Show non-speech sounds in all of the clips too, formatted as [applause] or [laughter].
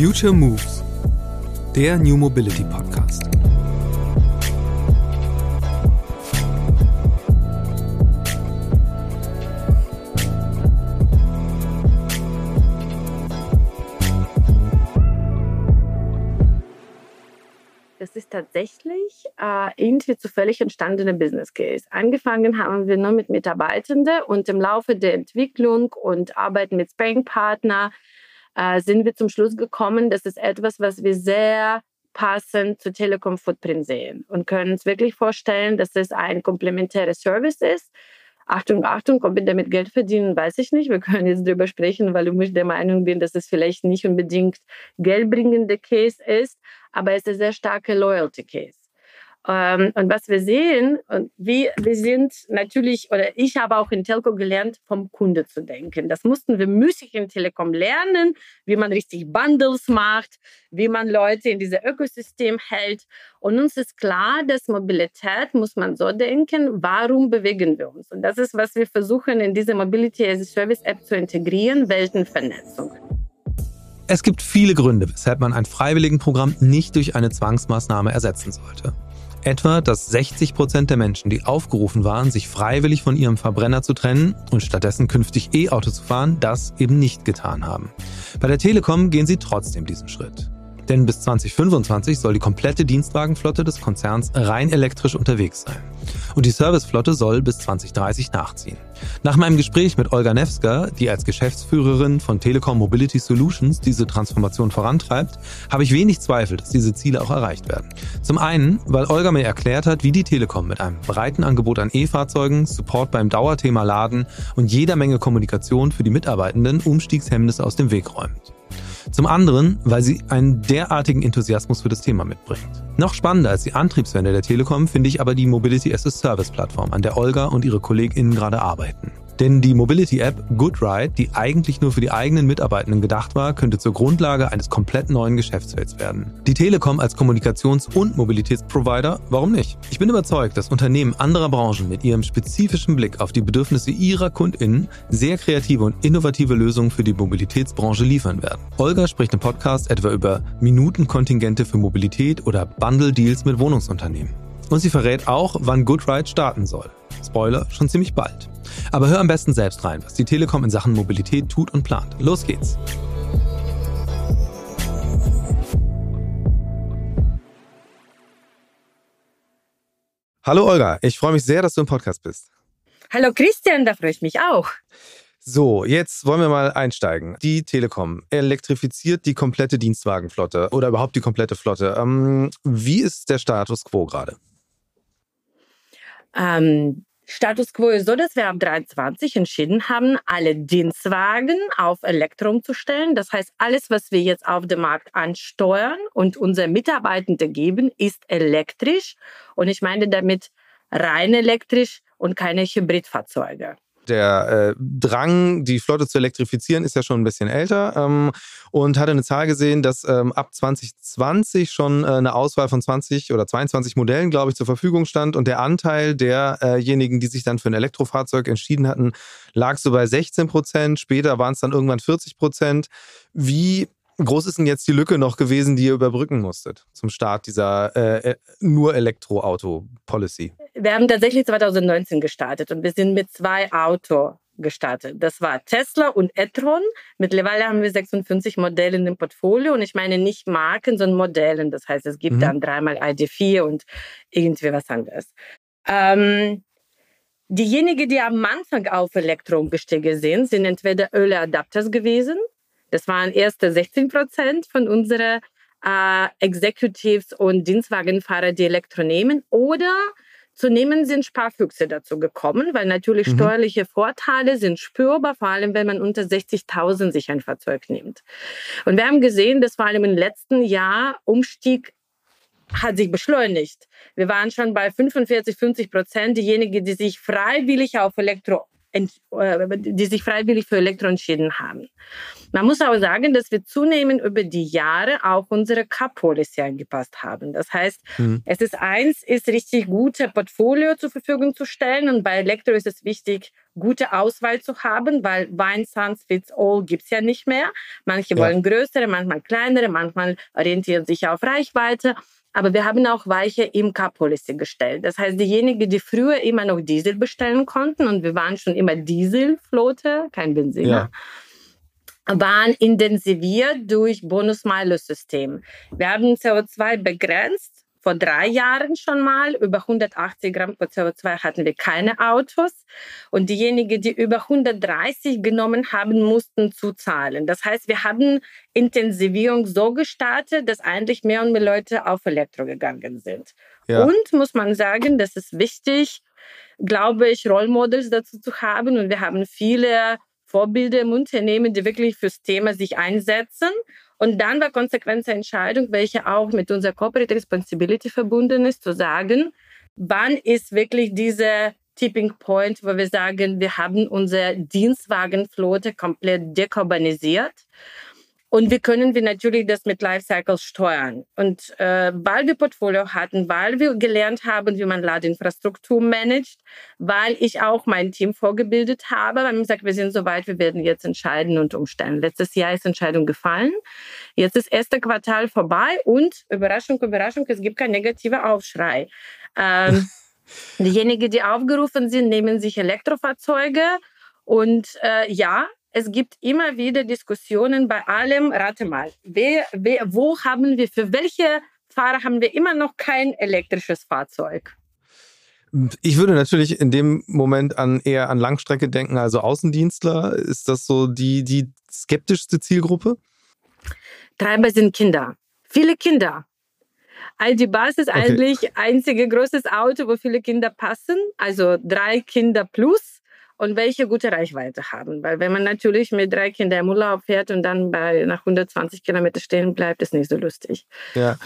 Future Moves, der New Mobility Podcast. Das ist tatsächlich äh, irgendwie zufällig entstandene Business Case. Angefangen haben wir nur mit Mitarbeitenden und im Laufe der Entwicklung und Arbeit mit Sparring-Partner äh, sind wir zum Schluss gekommen, das ist etwas, was wir sehr passend zu Telekom Footprint sehen und können uns wirklich vorstellen, dass es ein komplementäres Service ist. Achtung, Achtung, ob wir damit Geld verdienen, weiß ich nicht. Wir können jetzt darüber sprechen, weil ich der Meinung bin, dass es vielleicht nicht unbedingt geldbringende Case ist, aber es ist ein sehr starker Loyalty Case. Ähm, und was wir sehen, und wir, wir sind natürlich, oder ich habe auch in Telco gelernt, vom Kunde zu denken. Das mussten wir müßig in Telekom lernen, wie man richtig Bundles macht, wie man Leute in diesem Ökosystem hält. Und uns ist klar, dass Mobilität muss man so denken, warum bewegen wir uns? Und das ist, was wir versuchen, in diese Mobility as a Service App zu integrieren, Weltenvernetzung. Es gibt viele Gründe, weshalb man ein Freiwilligenprogramm nicht durch eine Zwangsmaßnahme ersetzen sollte. Etwa, dass 60 Prozent der Menschen, die aufgerufen waren, sich freiwillig von ihrem Verbrenner zu trennen und stattdessen künftig E-Auto zu fahren, das eben nicht getan haben. Bei der Telekom gehen sie trotzdem diesen Schritt. Denn bis 2025 soll die komplette Dienstwagenflotte des Konzerns rein elektrisch unterwegs sein. Und die Serviceflotte soll bis 2030 nachziehen. Nach meinem Gespräch mit Olga Nevska, die als Geschäftsführerin von Telekom Mobility Solutions diese Transformation vorantreibt, habe ich wenig Zweifel, dass diese Ziele auch erreicht werden. Zum einen, weil Olga mir erklärt hat, wie die Telekom mit einem breiten Angebot an E-Fahrzeugen, Support beim Dauerthema Laden und jeder Menge Kommunikation für die Mitarbeitenden Umstiegshemmnisse aus dem Weg räumt. Zum anderen, weil sie einen derartigen Enthusiasmus für das Thema mitbringt. Noch spannender als die Antriebswende der Telekom finde ich aber die Mobility as a Service Plattform, an der Olga und ihre KollegInnen gerade arbeiten. Denn die Mobility-App GoodRide, die eigentlich nur für die eigenen Mitarbeitenden gedacht war, könnte zur Grundlage eines komplett neuen Geschäftsfelds werden. Die Telekom als Kommunikations- und Mobilitätsprovider, warum nicht? Ich bin überzeugt, dass Unternehmen anderer Branchen mit ihrem spezifischen Blick auf die Bedürfnisse ihrer KundInnen sehr kreative und innovative Lösungen für die Mobilitätsbranche liefern werden. Olga spricht im Podcast etwa über Minutenkontingente für Mobilität oder Bundle-Deals mit Wohnungsunternehmen. Und sie verrät auch, wann GoodRide starten soll. Spoiler, schon ziemlich bald. Aber hör am besten selbst rein, was die Telekom in Sachen Mobilität tut und plant. Los geht's! Hallo Olga, ich freue mich sehr, dass du im Podcast bist. Hallo Christian, da freue ich mich auch. So, jetzt wollen wir mal einsteigen. Die Telekom elektrifiziert die komplette Dienstwagenflotte oder überhaupt die komplette Flotte. Ähm, wie ist der Status quo gerade? Ähm, Status quo ist so, dass wir ab 23 entschieden haben, alle Dienstwagen auf Elektro umzustellen. Das heißt, alles, was wir jetzt auf dem Markt ansteuern und unsere Mitarbeitende geben, ist elektrisch. Und ich meine damit rein elektrisch und keine Hybridfahrzeuge der äh, Drang, die Flotte zu elektrifizieren, ist ja schon ein bisschen älter ähm, und hatte eine Zahl gesehen, dass ähm, ab 2020 schon äh, eine Auswahl von 20 oder 22 Modellen, glaube ich, zur Verfügung stand und der Anteil derjenigen, die sich dann für ein Elektrofahrzeug entschieden hatten, lag so bei 16 Prozent. Später waren es dann irgendwann 40 Prozent. Wie groß ist denn jetzt die Lücke noch gewesen, die ihr überbrücken musstet zum Start dieser äh, äh nur Elektroauto-Policy? Wir haben tatsächlich 2019 gestartet und wir sind mit zwei Autos gestartet. Das war Tesla und e-tron. Mittlerweile haben wir 56 Modelle in dem Portfolio und ich meine nicht Marken, sondern Modellen. Das heißt, es gibt mhm. dann dreimal ID4 und irgendwie was anderes. Ähm, diejenigen, die am Anfang auf Elektro umgestiegen sind, sind entweder Early Adapters gewesen. Das waren erste 16 Prozent von unseren äh, Executives und Dienstwagenfahrer, die Elektro nehmen. Oder Zunehmend sind Sparfüchse dazu gekommen, weil natürlich mhm. steuerliche Vorteile sind spürbar, vor allem wenn man unter 60.000 sich ein Fahrzeug nimmt. Und wir haben gesehen, dass vor allem im letzten Jahr Umstieg hat sich beschleunigt. Wir waren schon bei 45, 50 Prozent diejenigen, die sich freiwillig auf Elektro die sich freiwillig für Elektro entschieden haben. Man muss auch sagen, dass wir zunehmend über die Jahre auch unsere Car-Policy angepasst haben. Das heißt, mhm. es ist eins, ist richtig gute Portfolio zur Verfügung zu stellen und bei Elektro ist es wichtig, gute Auswahl zu haben, weil One Sans Fits All gibt es ja nicht mehr. Manche ja. wollen größere, manchmal kleinere, manchmal orientieren sich auf Reichweite. Aber wir haben auch weiche IMK-Policy gestellt. Das heißt, diejenigen, die früher immer noch Diesel bestellen konnten, und wir waren schon immer Dieselflotte, kein Benziner, ja waren intensiviert durch Bonus-Malus-System. Wir haben CO2 begrenzt vor drei Jahren schon mal. Über 180 Gramm pro CO2 hatten wir keine Autos. Und diejenigen, die über 130 genommen haben, mussten zuzahlen. Das heißt, wir haben Intensivierung so gestartet, dass eigentlich mehr und mehr Leute auf Elektro gegangen sind. Ja. Und muss man sagen, das ist wichtig, glaube ich, Rollmodels dazu zu haben. Und wir haben viele Vorbilder im Unternehmen, die wirklich fürs Thema sich einsetzen. Und dann war konsequente Entscheidung, welche auch mit unserer Corporate Responsibility verbunden ist, zu sagen, wann ist wirklich dieser Tipping Point, wo wir sagen, wir haben unsere Dienstwagenflotte komplett dekarbonisiert. Und wie können wir natürlich das mit Lifecycles steuern? Und äh, weil wir Portfolio hatten, weil wir gelernt haben, wie man Ladeinfrastruktur managt, weil ich auch mein Team vorgebildet habe, weil man sagt, wir sind soweit, wir werden jetzt entscheiden und umstellen. Letztes Jahr ist Entscheidung gefallen. Jetzt ist erste Quartal vorbei und Überraschung, Überraschung, es gibt kein negativer Aufschrei. Ähm, [laughs] diejenigen, die aufgerufen sind, nehmen sich Elektrofahrzeuge und äh, ja, es gibt immer wieder Diskussionen bei allem. Rate mal, wer, wer, wo haben wir, für welche Fahrer haben wir immer noch kein elektrisches Fahrzeug? Ich würde natürlich in dem Moment an eher an Langstrecke denken, also Außendienstler. Ist das so die, die skeptischste Zielgruppe? Treiber sind Kinder. Viele Kinder. Aldi Bus ist okay. eigentlich einzige großes Auto, wo viele Kinder passen. Also drei Kinder plus und welche gute Reichweite haben. Weil wenn man natürlich mit drei Kindern im Urlaub fährt und dann bei nach 120 Kilometer stehen bleibt, ist nicht so lustig. Ja.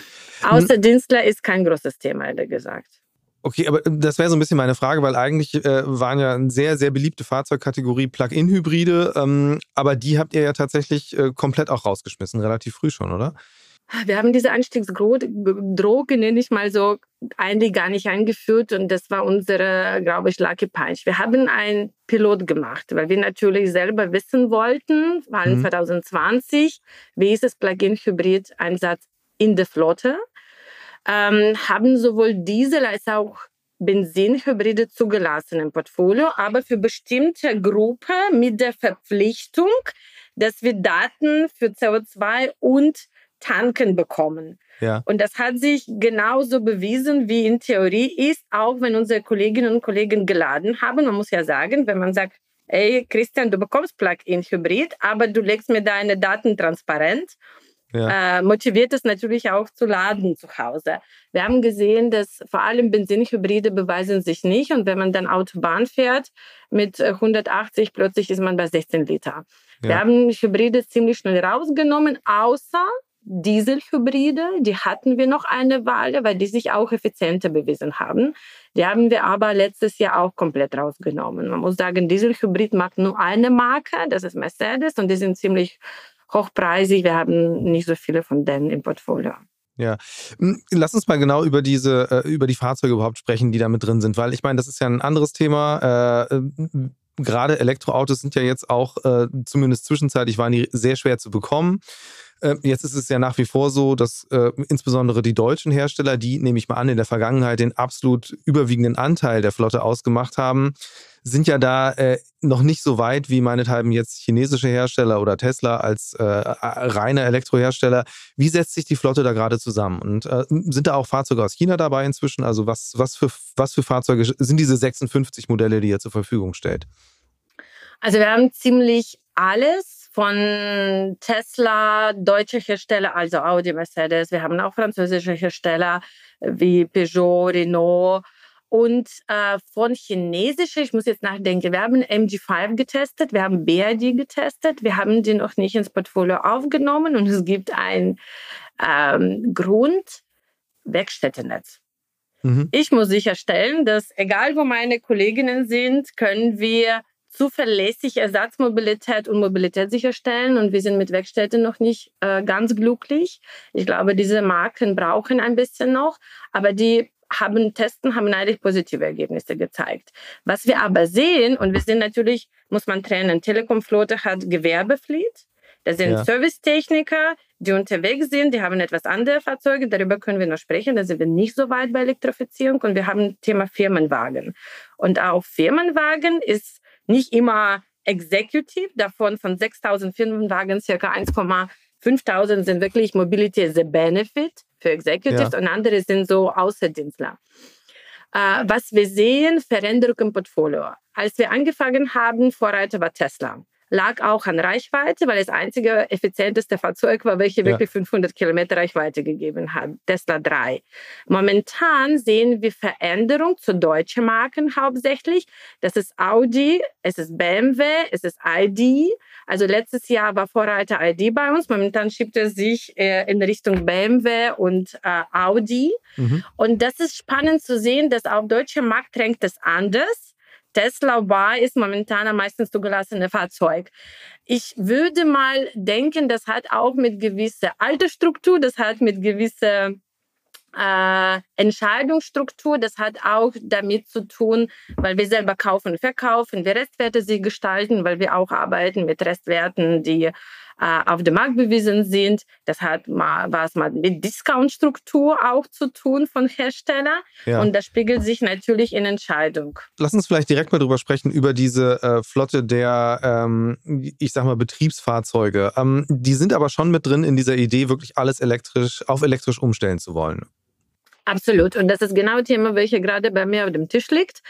Außerdienstler ist kein großes Thema, ehrlich gesagt. Okay, aber das wäre so ein bisschen meine Frage, weil eigentlich äh, waren ja eine sehr, sehr beliebte Fahrzeugkategorie Plug-in-Hybride, ähm, aber die habt ihr ja tatsächlich äh, komplett auch rausgeschmissen, relativ früh schon, oder? Wir haben diese Anstiegsdroge, nenne ich mal so, eigentlich gar nicht eingeführt und das war unsere, glaube ich, Lucky Punch. Wir haben einen Pilot gemacht, weil wir natürlich selber wissen wollten, war mhm. 2020, wie ist das Plug-in-Hybrid-Einsatz in der Flotte, ähm, haben sowohl Diesel als auch Benzinhybride zugelassen im Portfolio, aber für bestimmte Gruppen mit der Verpflichtung, dass wir Daten für CO2 und Tanken bekommen. Ja. Und das hat sich genauso bewiesen, wie in Theorie ist, auch wenn unsere Kolleginnen und Kollegen geladen haben. Man muss ja sagen, wenn man sagt, ey, Christian, du bekommst Plug-in-Hybrid, aber du legst mir deine Daten transparent, ja. äh, motiviert es natürlich auch zu laden zu Hause. Wir haben gesehen, dass vor allem Benzinhybride beweisen sich nicht. Und wenn man dann Autobahn fährt mit 180, plötzlich ist man bei 16 Liter. Ja. Wir haben Hybride ziemlich schnell rausgenommen, außer Dieselhybride, die hatten wir noch eine Weile, weil die sich auch effizienter bewiesen haben. Die haben wir aber letztes Jahr auch komplett rausgenommen. Man muss sagen, Dieselhybrid mag nur eine Marke, das ist Mercedes, und die sind ziemlich hochpreisig. Wir haben nicht so viele von denen im Portfolio. Ja, hm, lass uns mal genau über diese, äh, über die Fahrzeuge überhaupt sprechen, die da mit drin sind, weil ich meine, das ist ja ein anderes Thema. Gerade Elektroautos sind ja jetzt auch, äh, zumindest zwischenzeitlich, waren die sehr schwer zu bekommen. Äh, jetzt ist es ja nach wie vor so, dass äh, insbesondere die deutschen Hersteller, die, nehme ich mal an, in der Vergangenheit den absolut überwiegenden Anteil der Flotte ausgemacht haben, sind ja da äh, noch nicht so weit wie meinethalben jetzt chinesische Hersteller oder Tesla als äh, reine Elektrohersteller. Wie setzt sich die Flotte da gerade zusammen? Und äh, sind da auch Fahrzeuge aus China dabei inzwischen? Also was, was, für, was für Fahrzeuge sind diese 56 Modelle, die ihr zur Verfügung stellt? Also wir haben ziemlich alles von Tesla, deutsche Hersteller, also Audi, Mercedes. Wir haben auch französische Hersteller wie Peugeot, Renault. Und äh, von chinesischen, ich muss jetzt nachdenken, wir haben MG5 getestet, wir haben BRD getestet, wir haben die noch nicht ins Portfolio aufgenommen und es gibt ein ähm, Grundwerkstättennetz. Mhm. Ich muss sicherstellen, dass egal wo meine Kolleginnen sind, können wir zuverlässig Ersatzmobilität und Mobilität sicherstellen. Und wir sind mit Werkstätten noch nicht äh, ganz glücklich. Ich glaube, diese Marken brauchen ein bisschen noch, aber die haben Testen haben eigentlich positive Ergebnisse gezeigt. Was wir aber sehen, und wir sind natürlich, muss man trennen, Telekom-Flotte hat Gewerbefleet, das sind ja. Servicetechniker, die unterwegs sind, die haben etwas andere Fahrzeuge, darüber können wir noch sprechen, da sind wir nicht so weit bei Elektrifizierung und wir haben Thema Firmenwagen. Und auch Firmenwagen ist nicht immer executive, davon von 6000 Firmenwagen circa 1,5000 sind wirklich Mobility as a Benefit für Executives ja. und andere sind so Außerdienstler. Äh, was wir sehen, Veränderung im Portfolio. Als wir angefangen haben, Vorreiter war Tesla lag auch an Reichweite, weil das einzige effizienteste Fahrzeug war, welche ja. wirklich 500 Kilometer Reichweite gegeben hat, Tesla 3. Momentan sehen wir Veränderung zu deutschen Marken hauptsächlich. Das ist Audi, es ist BMW, es ist ID. Also letztes Jahr war Vorreiter ID bei uns. Momentan schiebt es sich äh, in Richtung BMW und äh, Audi. Mhm. Und das ist spannend zu sehen, dass auf deutschem Markt drängt es anders. Tesla Y ist momentan am meisten zugelassene Fahrzeug. Ich würde mal denken, das hat auch mit gewisser Altersstruktur, das hat mit gewisser äh, Entscheidungsstruktur, das hat auch damit zu tun, weil wir selber kaufen verkaufen, wir Restwerte sie gestalten, weil wir auch arbeiten mit Restwerten, die äh, auf dem Markt bewiesen sind. Das hat mal was mal mit Discount-Struktur auch zu tun von Hersteller. Ja. Und das spiegelt sich natürlich in Entscheidung. Lass uns vielleicht direkt mal drüber sprechen, über diese äh, Flotte der, ähm, ich sag mal, Betriebsfahrzeuge. Ähm, die sind aber schon mit drin in dieser Idee, wirklich alles elektrisch, auf elektrisch umstellen zu wollen. Absolut. Und das ist genau das Thema, welches gerade bei mir auf dem Tisch liegt.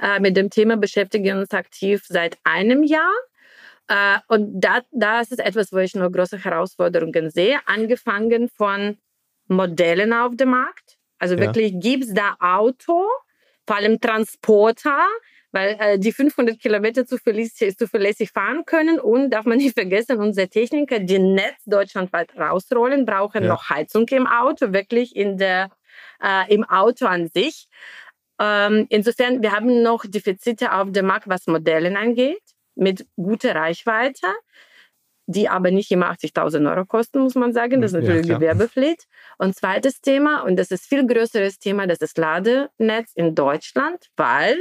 Äh, mit dem Thema beschäftigen wir uns aktiv seit einem Jahr. Äh, und da, das ist etwas, wo ich noch große Herausforderungen sehe, angefangen von Modellen auf dem Markt. Also ja. wirklich gibt es da Auto, vor allem Transporter, weil äh, die 500 Kilometer zuverlässig, zuverlässig fahren können und darf man nicht vergessen, unsere Techniker, die Netz deutschlandweit rausrollen, brauchen ja. noch Heizung im Auto, wirklich in der, äh, im Auto an sich. Ähm, insofern, wir haben noch Defizite auf dem Markt, was Modellen angeht mit guter Reichweite, die aber nicht immer 80.000 Euro kosten, muss man sagen. Das ist natürlich ja, Gewerbepflicht. Und zweites Thema, und das ist viel größeres Thema, das ist Ladenetz in Deutschland, weil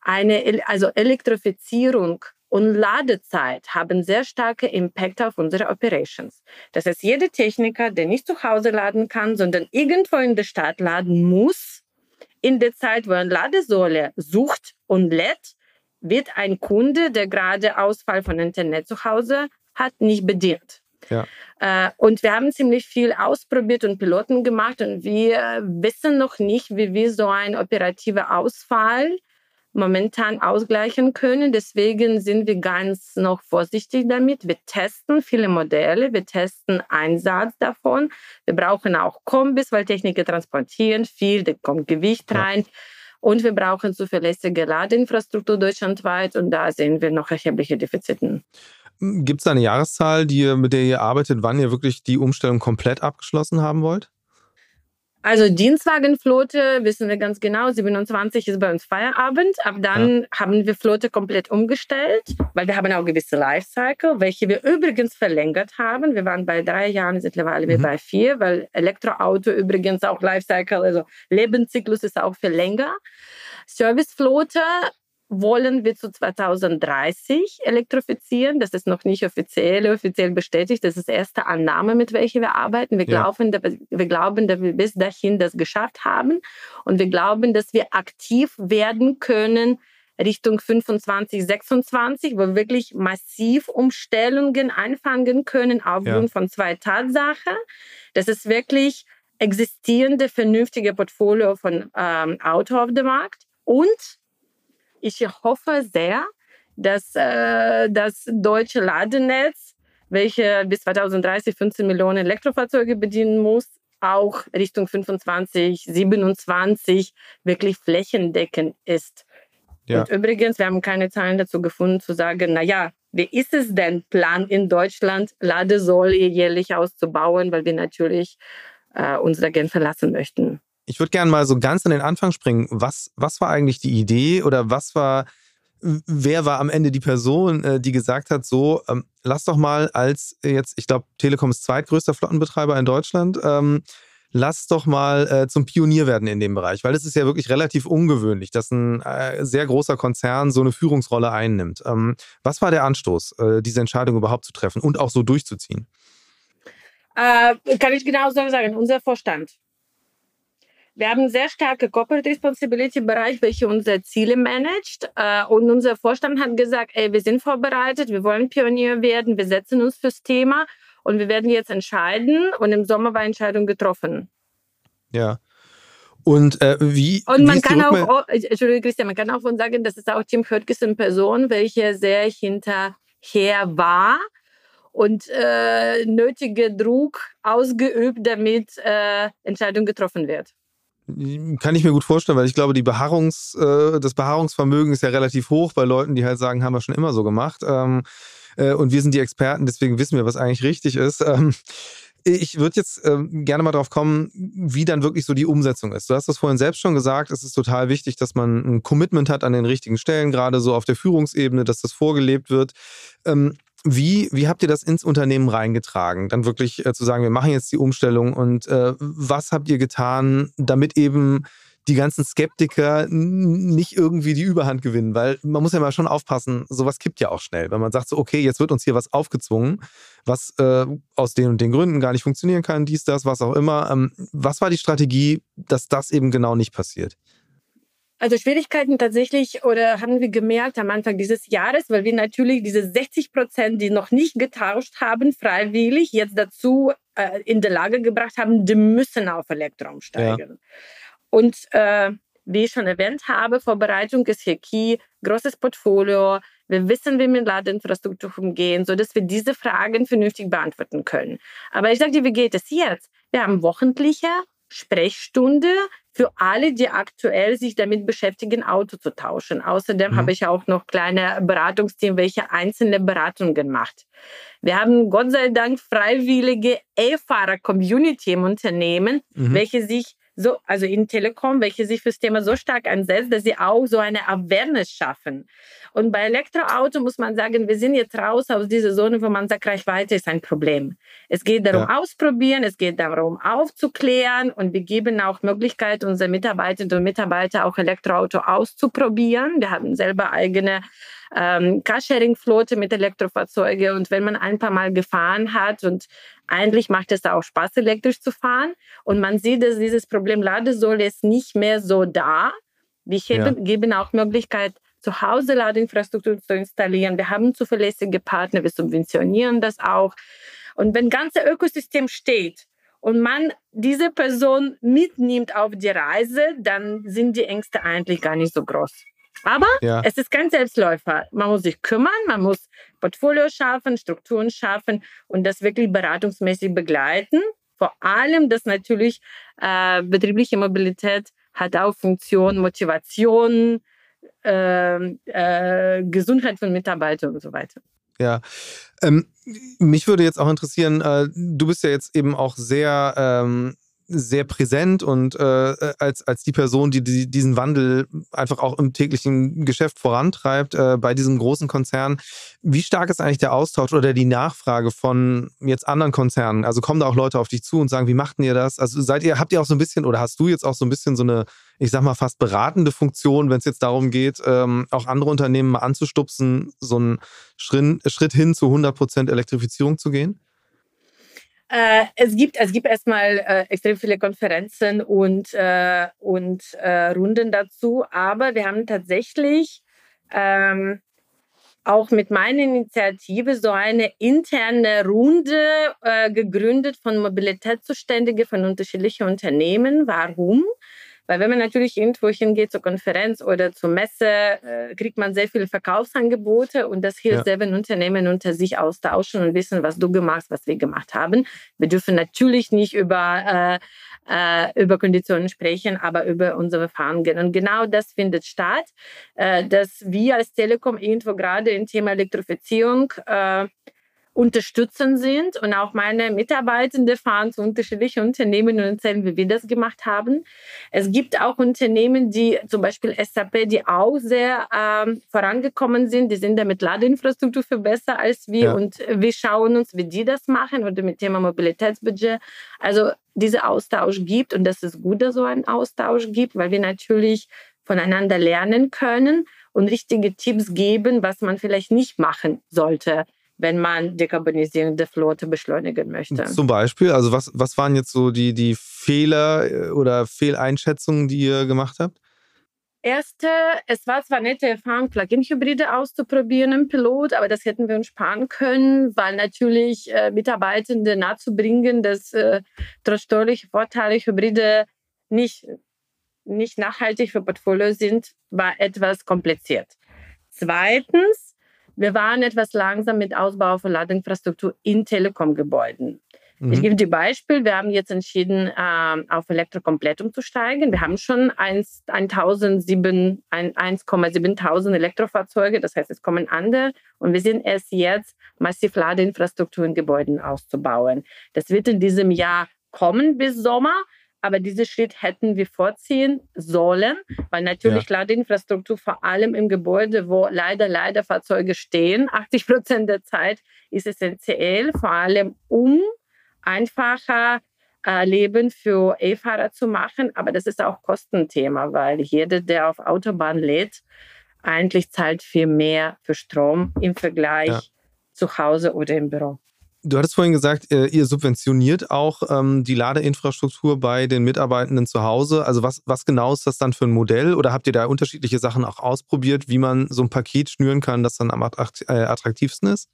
eine, also Elektrifizierung und Ladezeit haben sehr starke Impact auf unsere Operations. Das heißt, jeder Techniker, der nicht zu Hause laden kann, sondern irgendwo in der Stadt laden muss, in der Zeit, wo er eine Ladesäule sucht und lädt, wird ein Kunde, der gerade Ausfall von Internet zu Hause hat, nicht bedient. Ja. Äh, und wir haben ziemlich viel ausprobiert und Piloten gemacht und wir wissen noch nicht, wie wir so einen operativen Ausfall momentan ausgleichen können. Deswegen sind wir ganz noch vorsichtig damit. Wir testen viele Modelle, wir testen Einsatz davon. Wir brauchen auch Kombis, weil Techniker transportieren viel, da kommt Gewicht rein. Ja. Und wir brauchen zuverlässige Ladeinfrastruktur deutschlandweit und da sehen wir noch erhebliche Defizite. Gibt es eine Jahreszahl, die, mit der ihr arbeitet, wann ihr wirklich die Umstellung komplett abgeschlossen haben wollt? Also Dienstwagenflotte wissen wir ganz genau, 27 ist bei uns Feierabend. Ab dann ja. haben wir Flotte komplett umgestellt, weil wir haben auch gewisse Lifecycle, welche wir übrigens verlängert haben. Wir waren bei drei Jahren, mittlerweile mhm. bei vier, weil Elektroauto übrigens auch Lifecycle, also Lebenszyklus ist auch für länger. Serviceflotte wollen wir zu 2030 elektrifizieren. Das ist noch nicht offiziell, offiziell bestätigt. Das ist die erste Annahme, mit welcher wir arbeiten. Wir, ja. glauben, dass, wir glauben, dass wir bis dahin das geschafft haben. Und wir glauben, dass wir aktiv werden können Richtung 25, 26, wo wir wirklich massiv Umstellungen anfangen können aufgrund ja. von zwei Tatsachen. Das ist wirklich existierende, vernünftige Portfolio von ähm, Auto auf dem Markt und ich hoffe sehr, dass äh, das deutsche Ladenetz, welche bis 2030 15 Millionen Elektrofahrzeuge bedienen muss, auch Richtung 25, 27 wirklich flächendeckend ist. Ja. Und übrigens, wir haben keine Zahlen dazu gefunden, zu sagen, naja, wie ist es denn, Plan in Deutschland, Ladesäule jährlich auszubauen, weil wir natürlich äh, unsere Gen verlassen möchten. Ich würde gerne mal so ganz an den Anfang springen. Was, was war eigentlich die Idee oder was war, wer war am Ende die Person, äh, die gesagt hat, so, ähm, lass doch mal als jetzt, ich glaube, Telekom ist zweitgrößter Flottenbetreiber in Deutschland, ähm, lass doch mal äh, zum Pionier werden in dem Bereich, weil es ist ja wirklich relativ ungewöhnlich, dass ein äh, sehr großer Konzern so eine Führungsrolle einnimmt. Ähm, was war der Anstoß, äh, diese Entscheidung überhaupt zu treffen und auch so durchzuziehen? Äh, kann ich genau so sagen, unser Vorstand. Wir haben sehr starken Corporate Responsibility Bereich, welcher unsere Ziele managt. Äh, und unser Vorstand hat gesagt, ey, wir sind vorbereitet, wir wollen Pionier werden, wir setzen uns fürs Thema und wir werden jetzt entscheiden. Und im Sommer war Entscheidung getroffen. Ja. Und äh, wie. Und man wie kann auch, oh, Entschuldigung, Christian, man kann auch von sagen, das ist auch Tim Höttges in Person, welche sehr hinterher war und äh, nötige Druck ausgeübt, damit äh, Entscheidung getroffen wird. Kann ich mir gut vorstellen, weil ich glaube, die Beharrungs, äh, das Beharrungsvermögen ist ja relativ hoch bei Leuten, die halt sagen, haben wir schon immer so gemacht. Ähm, äh, und wir sind die Experten, deswegen wissen wir, was eigentlich richtig ist. [laughs] Ähm, ich würde jetzt ähm, gerne mal drauf kommen, wie dann wirklich so die Umsetzung ist. Du hast das vorhin selbst schon gesagt, es ist total wichtig, dass man ein Commitment hat an den richtigen Stellen, gerade so auf der Führungsebene, dass das vorgelebt wird. Ähm, wie, wie habt ihr das ins Unternehmen reingetragen? Dann wirklich äh, zu sagen, wir machen jetzt die Umstellung und äh, was habt ihr getan, damit eben die ganzen Skeptiker nicht irgendwie die Überhand gewinnen, weil man muss ja mal schon aufpassen, sowas kippt ja auch schnell. Wenn man sagt so, okay, jetzt wird uns hier was aufgezwungen, was äh, aus den und den Gründen gar nicht funktionieren kann, dies, das, was auch immer. Ähm, was war die Strategie, dass das eben genau nicht passiert? Also Schwierigkeiten tatsächlich oder haben wir gemerkt am Anfang dieses Jahres, weil wir natürlich diese 60 Prozent, die noch nicht getauscht haben, freiwillig jetzt dazu äh, in der Lage gebracht haben, die müssen auf Elektro umsteigen. Ja. Und äh, wie ich schon erwähnt habe, Vorbereitung ist hier key, großes Portfolio. Wir wissen, wie wir mit Ladeinfrastruktur umgehen, sodass wir diese Fragen vernünftig beantworten können. Aber ich sage dir, wie geht es jetzt? Wir haben wochentliche Sprechstunde für alle, die aktuell sich damit beschäftigen, Auto zu tauschen. Außerdem mhm. habe ich auch noch kleine Beratungsteam, welche einzelne Beratungen macht. Wir haben Gott sei Dank freiwillige E-Fahrer-Community im Unternehmen, mhm. welche sich so, also in Telekom, welche sich fürs Thema so stark einsetzt, dass sie auch so eine Awareness schaffen. Und bei Elektroauto muss man sagen, wir sind jetzt raus aus dieser Zone, wo man sagt, Reichweite ist ein Problem. Es geht darum, ja. ausprobieren, es geht darum, aufzuklären und wir geben auch Möglichkeit, unsere Mitarbeiterinnen und Mitarbeiter auch Elektroauto auszuprobieren. Wir haben selber eigene ähm, Carsharing-Flotte mit Elektrofahrzeugen und wenn man ein paar Mal gefahren hat und eigentlich macht es auch Spaß, elektrisch zu fahren und man sieht, dass dieses Problem Ladesäule ist nicht mehr so da. Wir ja. geben auch Möglichkeit, zu Hause Ladeinfrastruktur zu installieren. Wir haben zuverlässige Partner, wir subventionieren das auch. Und wenn das ganze Ökosystem steht und man diese Person mitnimmt auf die Reise, dann sind die Ängste eigentlich gar nicht so groß. Aber ja. es ist kein Selbstläufer. Man muss sich kümmern, man muss Portfolio schaffen, Strukturen schaffen und das wirklich beratungsmäßig begleiten. Vor allem, dass natürlich äh, betriebliche Mobilität hat auch Funktion, Motivation, äh, äh, Gesundheit von Mitarbeitern und so weiter. Ja, ähm, mich würde jetzt auch interessieren, äh, du bist ja jetzt eben auch sehr ähm, sehr präsent und äh, als, als die Person, die, die diesen Wandel einfach auch im täglichen Geschäft vorantreibt, äh, bei diesem großen Konzern. Wie stark ist eigentlich der Austausch oder die Nachfrage von jetzt anderen Konzernen? Also kommen da auch Leute auf dich zu und sagen, wie macht ihr das? Also seid ihr, habt ihr auch so ein bisschen oder hast du jetzt auch so ein bisschen so eine, ich sag mal, fast beratende Funktion, wenn es jetzt darum geht, ähm, auch andere Unternehmen mal anzustupsen, so einen Schritt, Schritt hin zu 100% Elektrifizierung zu gehen? Äh, es gibt, es gibt erstmal äh, extrem viele Konferenzen und, äh, und äh, Runden dazu, aber wir haben tatsächlich ähm, auch mit meiner Initiative so eine interne Runde äh, gegründet von Mobilitätszuständigen von unterschiedlichen Unternehmen. Warum? Weil wenn man natürlich irgendwo hingeht zur Konferenz oder zur Messe, äh, kriegt man sehr viele Verkaufsangebote und das hilft ja. sehr, wenn Unternehmen unter sich austauschen und wissen, was du gemacht, was wir gemacht haben. Wir dürfen natürlich nicht über äh, äh, über Konditionen sprechen, aber über unsere Erfahrungen. Und genau das findet statt, äh, dass wir als Telekom irgendwo gerade im Thema Elektrifizierung äh, unterstützen sind. Und auch meine Mitarbeitenden fahren zu unterschiedlichen Unternehmen und erzählen, wie wir das gemacht haben. Es gibt auch Unternehmen, die zum Beispiel SAP, die auch sehr ähm, vorangekommen sind. Die sind da mit Ladeinfrastruktur für besser als wir. Ja. Und wir schauen uns, wie die das machen oder mit Thema Mobilitätsbudget. Also dieser Austausch gibt und das ist gut, dass so ein Austausch gibt, weil wir natürlich voneinander lernen können und richtige Tipps geben, was man vielleicht nicht machen sollte wenn man Dekarbonisierung der Flotte beschleunigen möchte. Zum Beispiel, also was, was waren jetzt so die, die Fehler äh, oder Fehleinschätzungen, die ihr gemacht habt? Erste, es war zwar nette Erfahrung, Plug-in-Hybride auszuprobieren im Pilot, aber das hätten wir uns sparen können, weil natürlich äh, Mitarbeitende nahezubringen, dass äh, trotz steuerlicher Vorteile Hybride nicht, nicht nachhaltig für Portfolio sind, war etwas kompliziert. Zweitens, wir waren etwas langsam mit Ausbau von Ladeinfrastruktur in Telekom-Gebäuden. Mhm. Ich gebe dir Beispiel. Wir haben jetzt entschieden, äh, auf Elektrokomplett umzusteigen. Wir haben schon 1,7.000 Elektrofahrzeuge. Das heißt, es kommen andere. Und wir sind erst jetzt massiv Ladeinfrastruktur in Gebäuden auszubauen. Das wird in diesem Jahr kommen bis Sommer. Aber diesen Schritt hätten wir vorziehen sollen, weil natürlich ja. Ladeinfrastruktur vor allem im Gebäude, wo leider, leider Fahrzeuge stehen, [laughs] 80 Prozent der Zeit ist essentiell, vor allem um einfacher äh, Leben für E-Fahrer zu machen. Aber das ist auch Kostenthema, weil jeder, der auf Autobahn lädt, eigentlich zahlt viel mehr für Strom im Vergleich ja. zu Hause oder im Büro. Du hattest vorhin gesagt, äh, ihr subventioniert auch ähm, die Ladeinfrastruktur bei den Mitarbeitenden zu Hause. Also was, was genau ist das dann für ein Modell? Oder habt ihr da unterschiedliche Sachen auch ausprobiert, wie man so ein Paket schnüren kann, das dann am äh, attraktivsten ist?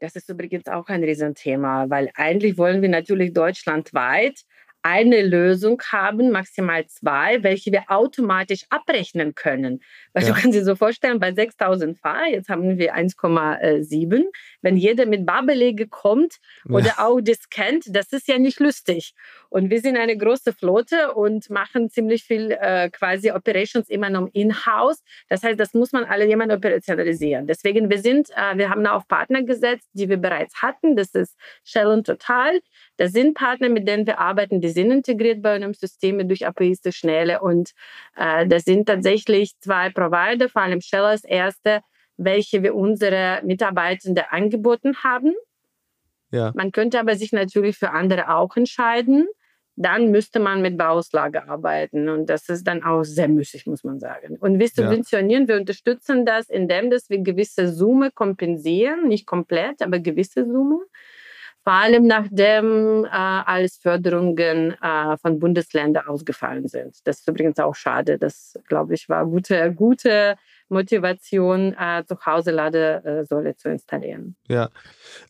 Das ist übrigens auch ein Riesenthema, weil eigentlich wollen wir natürlich deutschlandweit eine Lösung haben, maximal zwei, welche wir automatisch abrechnen können. Weil ja. du kannst dir so vorstellen, bei 6000 Fahrer, jetzt haben wir 1,7, wenn jeder mit Barbelege kommt oder ja. auch das kennt, das ist ja nicht lustig. Und wir sind eine große Flotte und machen ziemlich viel äh, quasi Operations immer noch in-house. Das heißt, das muss man alle jemand operationalisieren. Deswegen, wir sind, äh, wir haben auf Partner gesetzt, die wir bereits hatten. Das ist Shell und Total. Das sind Partner, mit denen wir arbeiten, die sind integriert bei einem System durch APIs der Schnelle. Und äh, das sind tatsächlich zwei Provider, vor allem Shell als erste, welche wir unsere Mitarbeitenden angeboten haben. Ja. Man könnte aber sich natürlich für andere auch entscheiden. Dann müsste man mit Bauauslage arbeiten. Und das ist dann auch sehr müßig, muss man sagen. Und wir subventionieren, ja. wir unterstützen das, indem dass wir gewisse Summe kompensieren, nicht komplett, aber gewisse Summe vor allem nachdem äh, als Förderungen äh, von Bundesländern ausgefallen sind. Das ist übrigens auch schade. Das, glaube ich, war gute, gute Motivation, äh, zu Hause Ladesäule zu installieren. Ja.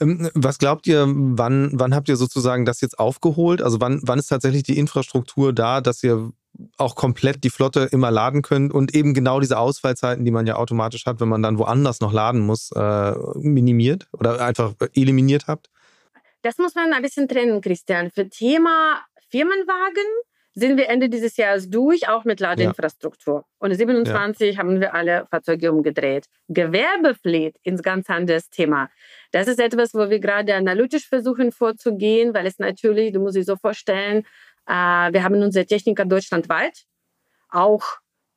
Ähm, was glaubt ihr, wann, wann habt ihr sozusagen das jetzt aufgeholt? Also wann, wann ist tatsächlich die Infrastruktur da, dass ihr auch komplett die Flotte immer laden könnt und eben genau diese Ausfallzeiten, die man ja automatisch hat, wenn man dann woanders noch laden muss, äh, minimiert oder einfach eliminiert habt? Das muss man ein bisschen trennen, Christian. Für Thema Firmenwagen sind wir Ende dieses Jahres durch, auch mit Ladeinfrastruktur. Ja. Und 27 ja. haben wir alle Fahrzeuge umgedreht. Gewerbefleet ist ein ganz anderes Thema. Das ist etwas, wo wir gerade analytisch versuchen vorzugehen, weil es natürlich, du musst dich so vorstellen, äh, wir haben unsere Techniker deutschlandweit, auch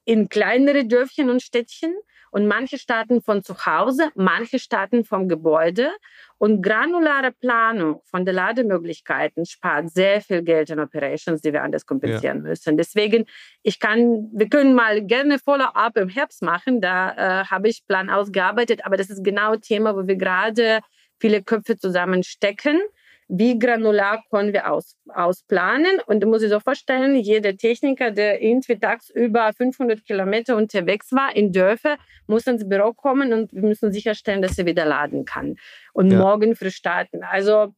in kleinere Dörfchen und Städtchen. Und manche starten von zu Hause, manche starten vom Gebäude. Und granulare Planung von den Lademöglichkeiten spart sehr viel Geld in Operations, die wir anders kompensieren ja. müssen. Deswegen, ich kann, wir können mal gerne Follow-up im Herbst machen. Da äh, habe ich Plan ausgearbeitet, aber das ist genau Thema, wo wir gerade viele Köpfe zusammenstecken wie granular können wir aus, ausplanen. Und du musst dir so vorstellen, jeder Techniker, der irgendwie tagsüber 500 Kilometer unterwegs war in Dörfer, muss ins Büro kommen und wir müssen sicherstellen, dass er wieder laden kann und ja. morgen früh starten. Also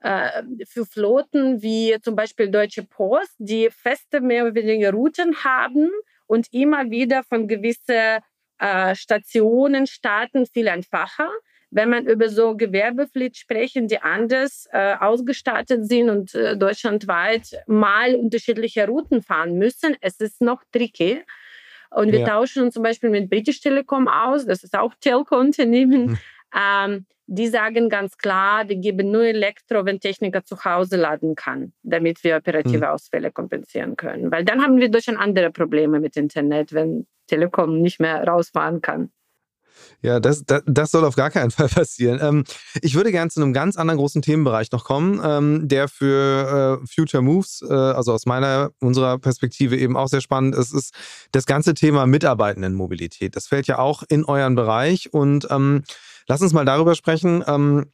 äh, für Flotten wie zum Beispiel Deutsche Post, die feste mehr oder weniger Routen haben und immer wieder von gewissen äh, Stationen starten, viel einfacher wenn man über so Gewerbepflicht sprechen, die anders äh, ausgestattet sind und äh, deutschlandweit mal unterschiedliche Routen fahren müssen, es ist noch tricky. Und wir ja. tauschen uns zum Beispiel mit British Telekom aus, das ist auch Telco-Unternehmen. Hm. Ähm, die sagen ganz klar, wir geben nur Elektro, wenn Techniker zu Hause laden kann, damit wir operative mhm. Ausfälle kompensieren können. Weil dann haben wir durch andere Probleme mit Internet, wenn Telekom nicht mehr rausfahren kann. Ja, das, das, das, soll auf gar keinen [laughs] Fall passieren. Ähm, ich würde gerne zu einem ganz anderen großen Themenbereich noch kommen, ähm, der für äh, Future Moves, äh, also aus meiner, unserer Perspektive eben auch sehr spannend ist, ist das ganze Thema Mitarbeitendenmobilität. Das fällt ja auch in euren Bereich und ähm, lass uns mal darüber sprechen. Ähm,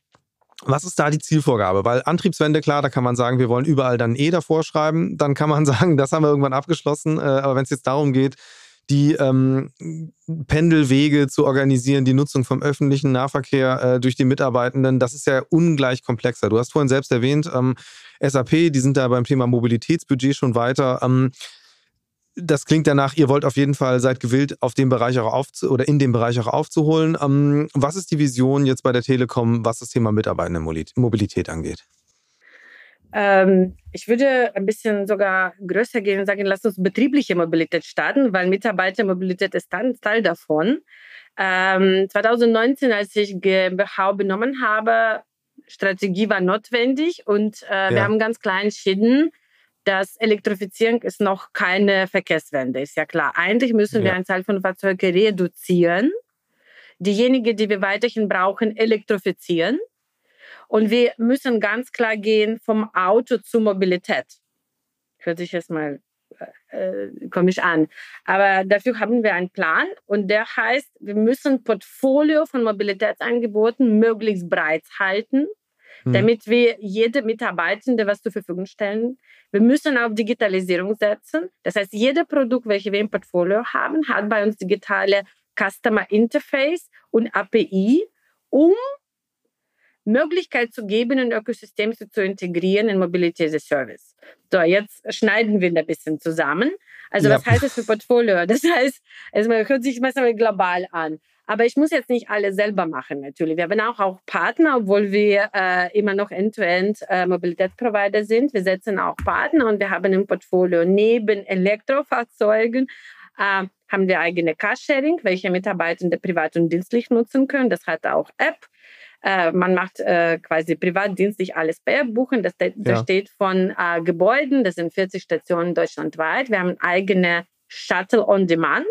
was ist da die Zielvorgabe? Weil Antriebswende, klar, da kann man sagen, wir wollen überall dann E davor schreiben. Dann kann man [laughs] sagen, das haben wir irgendwann abgeschlossen. Äh, aber wenn es jetzt darum geht, die ähm, Pendelwege zu organisieren, die Nutzung vom öffentlichen Nahverkehr äh, durch die Mitarbeitenden, das ist ja ungleich komplexer. Du hast vorhin selbst erwähnt, ähm, SAP, die sind da beim Thema Mobilitätsbudget schon weiter. Ähm, das klingt danach, ihr wollt auf jeden Fall, seid gewillt, auf dem Bereich auch auf oder in dem Bereich auch aufzuholen. Ähm, was ist die Vision jetzt bei der Telekom, was das Thema Mitarbeitendenmobilität angeht? Ähm, ich würde ein bisschen sogar größer gehen und sagen, lass uns betriebliche Mobilität starten, weil Mitarbeitermobilität ist ein Teil davon. Ähm, 2019, als ich GmbH benommen habe, Strategie war notwendig und äh, ja. wir haben ganz klar entschieden, dass Elektrifizierung ist noch keine Verkehrswende, ist ja klar. Eigentlich müssen ja. wir eine Zahl von Fahrzeugen reduzieren, diejenigen, die wir weiterhin brauchen, elektrifizieren und wir müssen ganz klar gehen vom Auto zur Mobilität. Hört sich jetzt mal äh, äh, komisch an. Aber dafür haben wir einen Plan und der heißt, wir müssen Portfolio von Mobilitätsangeboten möglichst breit halten, mhm. damit wir jede Mitarbeitende was zur Verfügung stellen. Wir müssen auf Digitalisierung setzen. Das heißt, jedes Produkt, welches wir im Portfolio haben, hat bei uns digitale Customer Interface und API, um Möglichkeit zu geben, ein Ökosystem zu integrieren in Mobility as a Service. So, jetzt schneiden wir ein bisschen zusammen. Also, ja. was heißt das für Portfolio? Das heißt, es hört sich manchmal global an. Aber ich muss jetzt nicht alle selber machen, natürlich. Wir haben auch, auch Partner, obwohl wir äh, immer noch End-to-End äh, Mobilitätsprovider sind. Wir setzen auch Partner und wir haben im Portfolio neben Elektrofahrzeugen äh, haben wir eigene Carsharing, welche Mitarbeitende privat und dienstlich nutzen können. Das hat auch App. Äh, man macht äh, quasi privatdienstlich alles per Buchen. Das, das ja. steht von äh, Gebäuden, das sind 40 Stationen deutschlandweit. Wir haben eigene Shuttle on Demand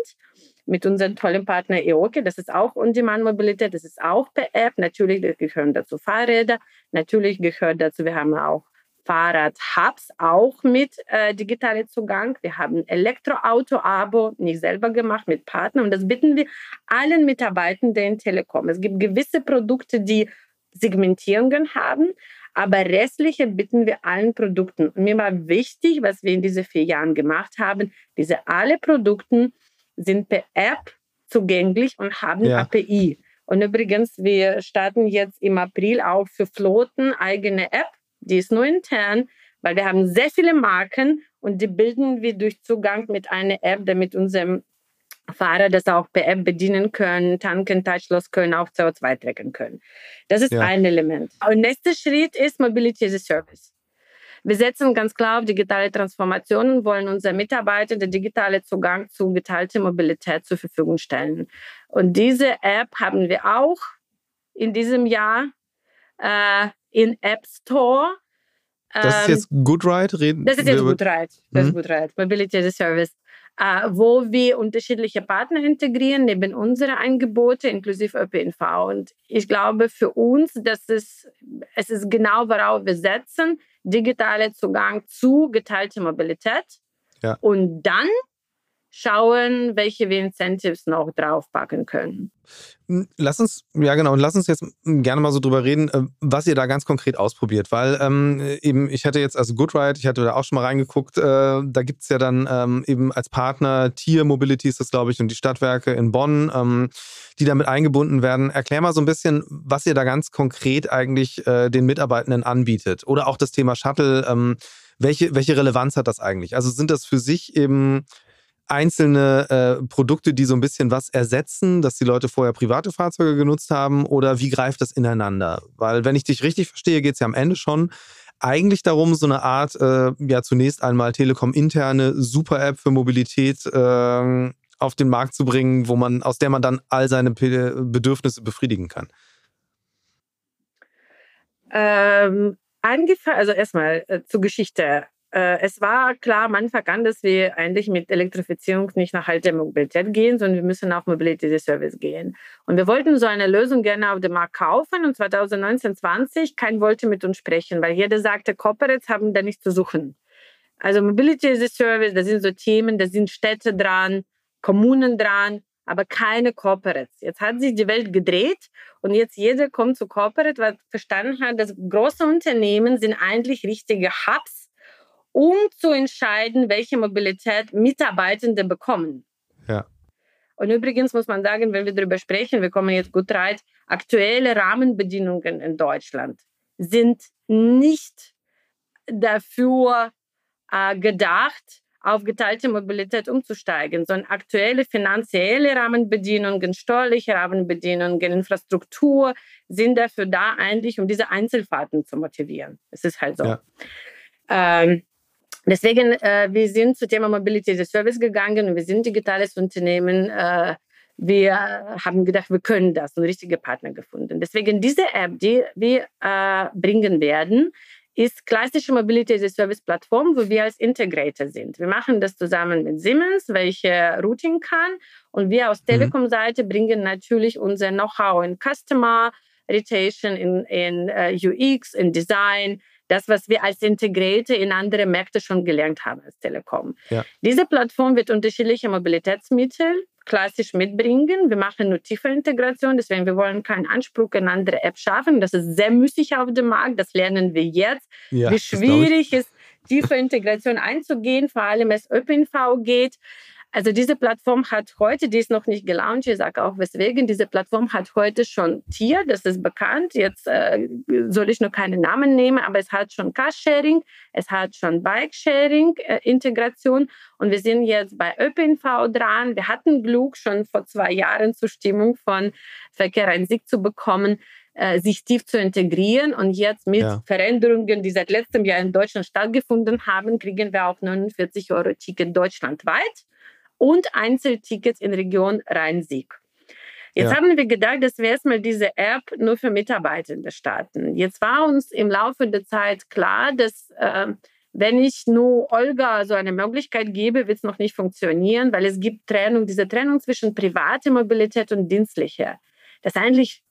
mit unserem tollen Partner EOKE. Das ist auch On-Demand-Mobilität, das ist auch per App. Natürlich gehören dazu Fahrräder, natürlich gehört dazu, wir haben auch Fahrrad-Hubs auch mit äh, digitalen Zugang. Wir haben Elektroauto-Abo nicht selber gemacht mit Partnern und das bitten wir allen Mitarbeitenden in Telekom. Es gibt gewisse Produkte, die Segmentierungen haben, aber restliche bitten wir allen Produkten. Und mir war wichtig, was wir in diesen vier Jahren gemacht haben, diese alle Produkte sind per App zugänglich und haben ja. API. Und übrigens, wir starten jetzt im April auch für Flotten eigene App die ist nur intern, weil wir haben sehr viele Marken und die bilden wir durch Zugang mit einer App, damit unsere Fahrer das auch per App bedienen können, tanken, touchlos können, auch CO2 tracken können. Das ist ja. ein Element. Und nächster Schritt ist Mobility as a Service. Wir setzen ganz klar auf digitale Transformation und wollen unseren Mitarbeitern den digitalen Zugang zu geteilter Mobilität zur Verfügung stellen. Und diese App haben wir auch in diesem Jahr äh, in App Store. Das ist jetzt GoodRide? Reden das ist jetzt GoodRide. Das mhm. ist GoodRide, Mobility as a Service. Uh, wo wir unterschiedliche Partner integrieren, neben unsere Angebote, inklusive ÖPNV. Und ich glaube für uns, dass es, es ist genau, worauf wir setzen, digitaler Zugang zu geteilter Mobilität. Ja. Und dann schauen, welche wir Incentives noch draufpacken können. Hm, lass uns, ja genau, und lass uns jetzt gerne mal so drüber reden, äh, was ihr da ganz konkret ausprobiert, weil ähm, eben, ich hatte jetzt, also GoodRide, ich hatte da auch schon mal reingeguckt, äh, da gibt es ja dann ähm, eben als Partner Tier Mobility ist das, glaube ich, und die Stadtwerke in Bonn, ähm, die damit eingebunden werden. Erklär mal so ein bisschen, was ihr da ganz konkret eigentlich äh, den Mitarbeitenden anbietet oder auch das Thema Shuttle, ähm, welche, welche Relevanz hat das eigentlich? Also sind das für sich eben einzelne äh, Produkte, die so ein bisschen was ersetzen, dass die Leute vorher private Fahrzeuge genutzt haben oder wie greift das ineinander? Weil wenn ich dich richtig verstehe, geht es ja am Ende schon eigentlich darum, so eine Art, äh, ja zunächst einmal Telekom-interne Super-App für Mobilität äh, auf den Markt zu bringen, wo man, aus der man dann all seine Bedürfnisse befriedigen kann. Ähm, also erstmal äh, zur Geschichte. Äh, es war klar am Anfang an, dass wir eigentlich mit Elektrifizierung nicht nach halter Mobilität gehen, sondern wir müssen auf Mobility Service gehen. Und wir wollten so eine Lösung gerne auf dem Markt kaufen und 2019, 20, kein wollte mit uns sprechen, weil jeder sagte, Corporates haben da nichts zu suchen. Also Mobility as a Service, da sind so Themen, da sind Städte dran, Kommunen dran, aber keine Corporates. Jetzt hat sich die Welt gedreht und jetzt jeder kommt zu Corporate, weil verstanden hat, dass große Unternehmen sind eigentlich richtige Hubs, um zu entscheiden, welche Mobilität Mitarbeitende bekommen. Ja. Und übrigens muss man sagen, wenn wir darüber sprechen, wir kommen jetzt gut rein, aktuelle Rahmenbedingungen in Deutschland sind nicht dafür äh, gedacht, auf geteilte Mobilität umzusteigen, sondern aktuelle finanzielle Rahmenbedingungen, steuerliche Rahmenbedingungen, Infrastruktur sind dafür da eigentlich, um diese Einzelfahrten zu motivieren. Es ist halt so. Ja. Ähm, deswegen, äh, wir sind zu Thema Mobility as a Service gegangen und wir sind digitales Unternehmen. Äh, wir haben gedacht, wir können das und richtige Partner gefunden. Deswegen diese App, die wir äh, bringen werden, ist klassische Mobility as a Service Plattform, wo wir als Integrator sind. Wir machen das zusammen mit Siemens, welche Routing kann. Und wir aus mhm. Telekom-Seite bringen natürlich unser Know-how in Customer Retention, in, in uh, äh, UX, in Design, das, was wir als Integrator in andere Märkte schon gelernt haben als Telekom. Ja. Diese Plattform wird unterschiedliche Mobilitätsmittel klassisch mitbringen. Wir machen nur tiefe Integration, deswegen wir wollen keinen Anspruch in andere App schaffen. Das ist sehr müßig auf dem Markt, das lernen wir jetzt, ja, wie schwierig es ist, tiefe Integration einzugehen, vor allem wenn es ÖPNV geht. Also diese Plattform hat heute, die ist noch nicht gelauncht, ich sage auch weswegen, diese Plattform hat heute schon Tier, das ist bekannt. Jetzt äh, soll ich noch keine Namen nehmen, aber es hat schon Car-Sharing, es hat schon Bike-Sharing-Integration äh, und wir sind jetzt bei ÖPNV dran. Wir hatten Glück, schon vor zwei Jahren Zustimmung von Verkehr ein Sieg zu bekommen äh, sich tief zu integrieren. Und jetzt mit ja. Veränderungen, die seit letztem Jahr in Deutschland stattgefunden haben, kriegen wir auch 49 Euro Ticket deutschlandweit und Einzeltickets in Region Rhein-Sieg. Jetzt ja. haben wir gedacht, dass wir erstmal diese App nur für Mitarbeitende starten. Jetzt war uns im Laufe der Zeit klar, dass äh, wenn ich nur Olga so eine Möglichkeit gebe, wird es noch nicht funktionieren, weil es gibt Trennung, diese Trennung zwischen privater Mobilität und dienstlicher. Das eigentlich,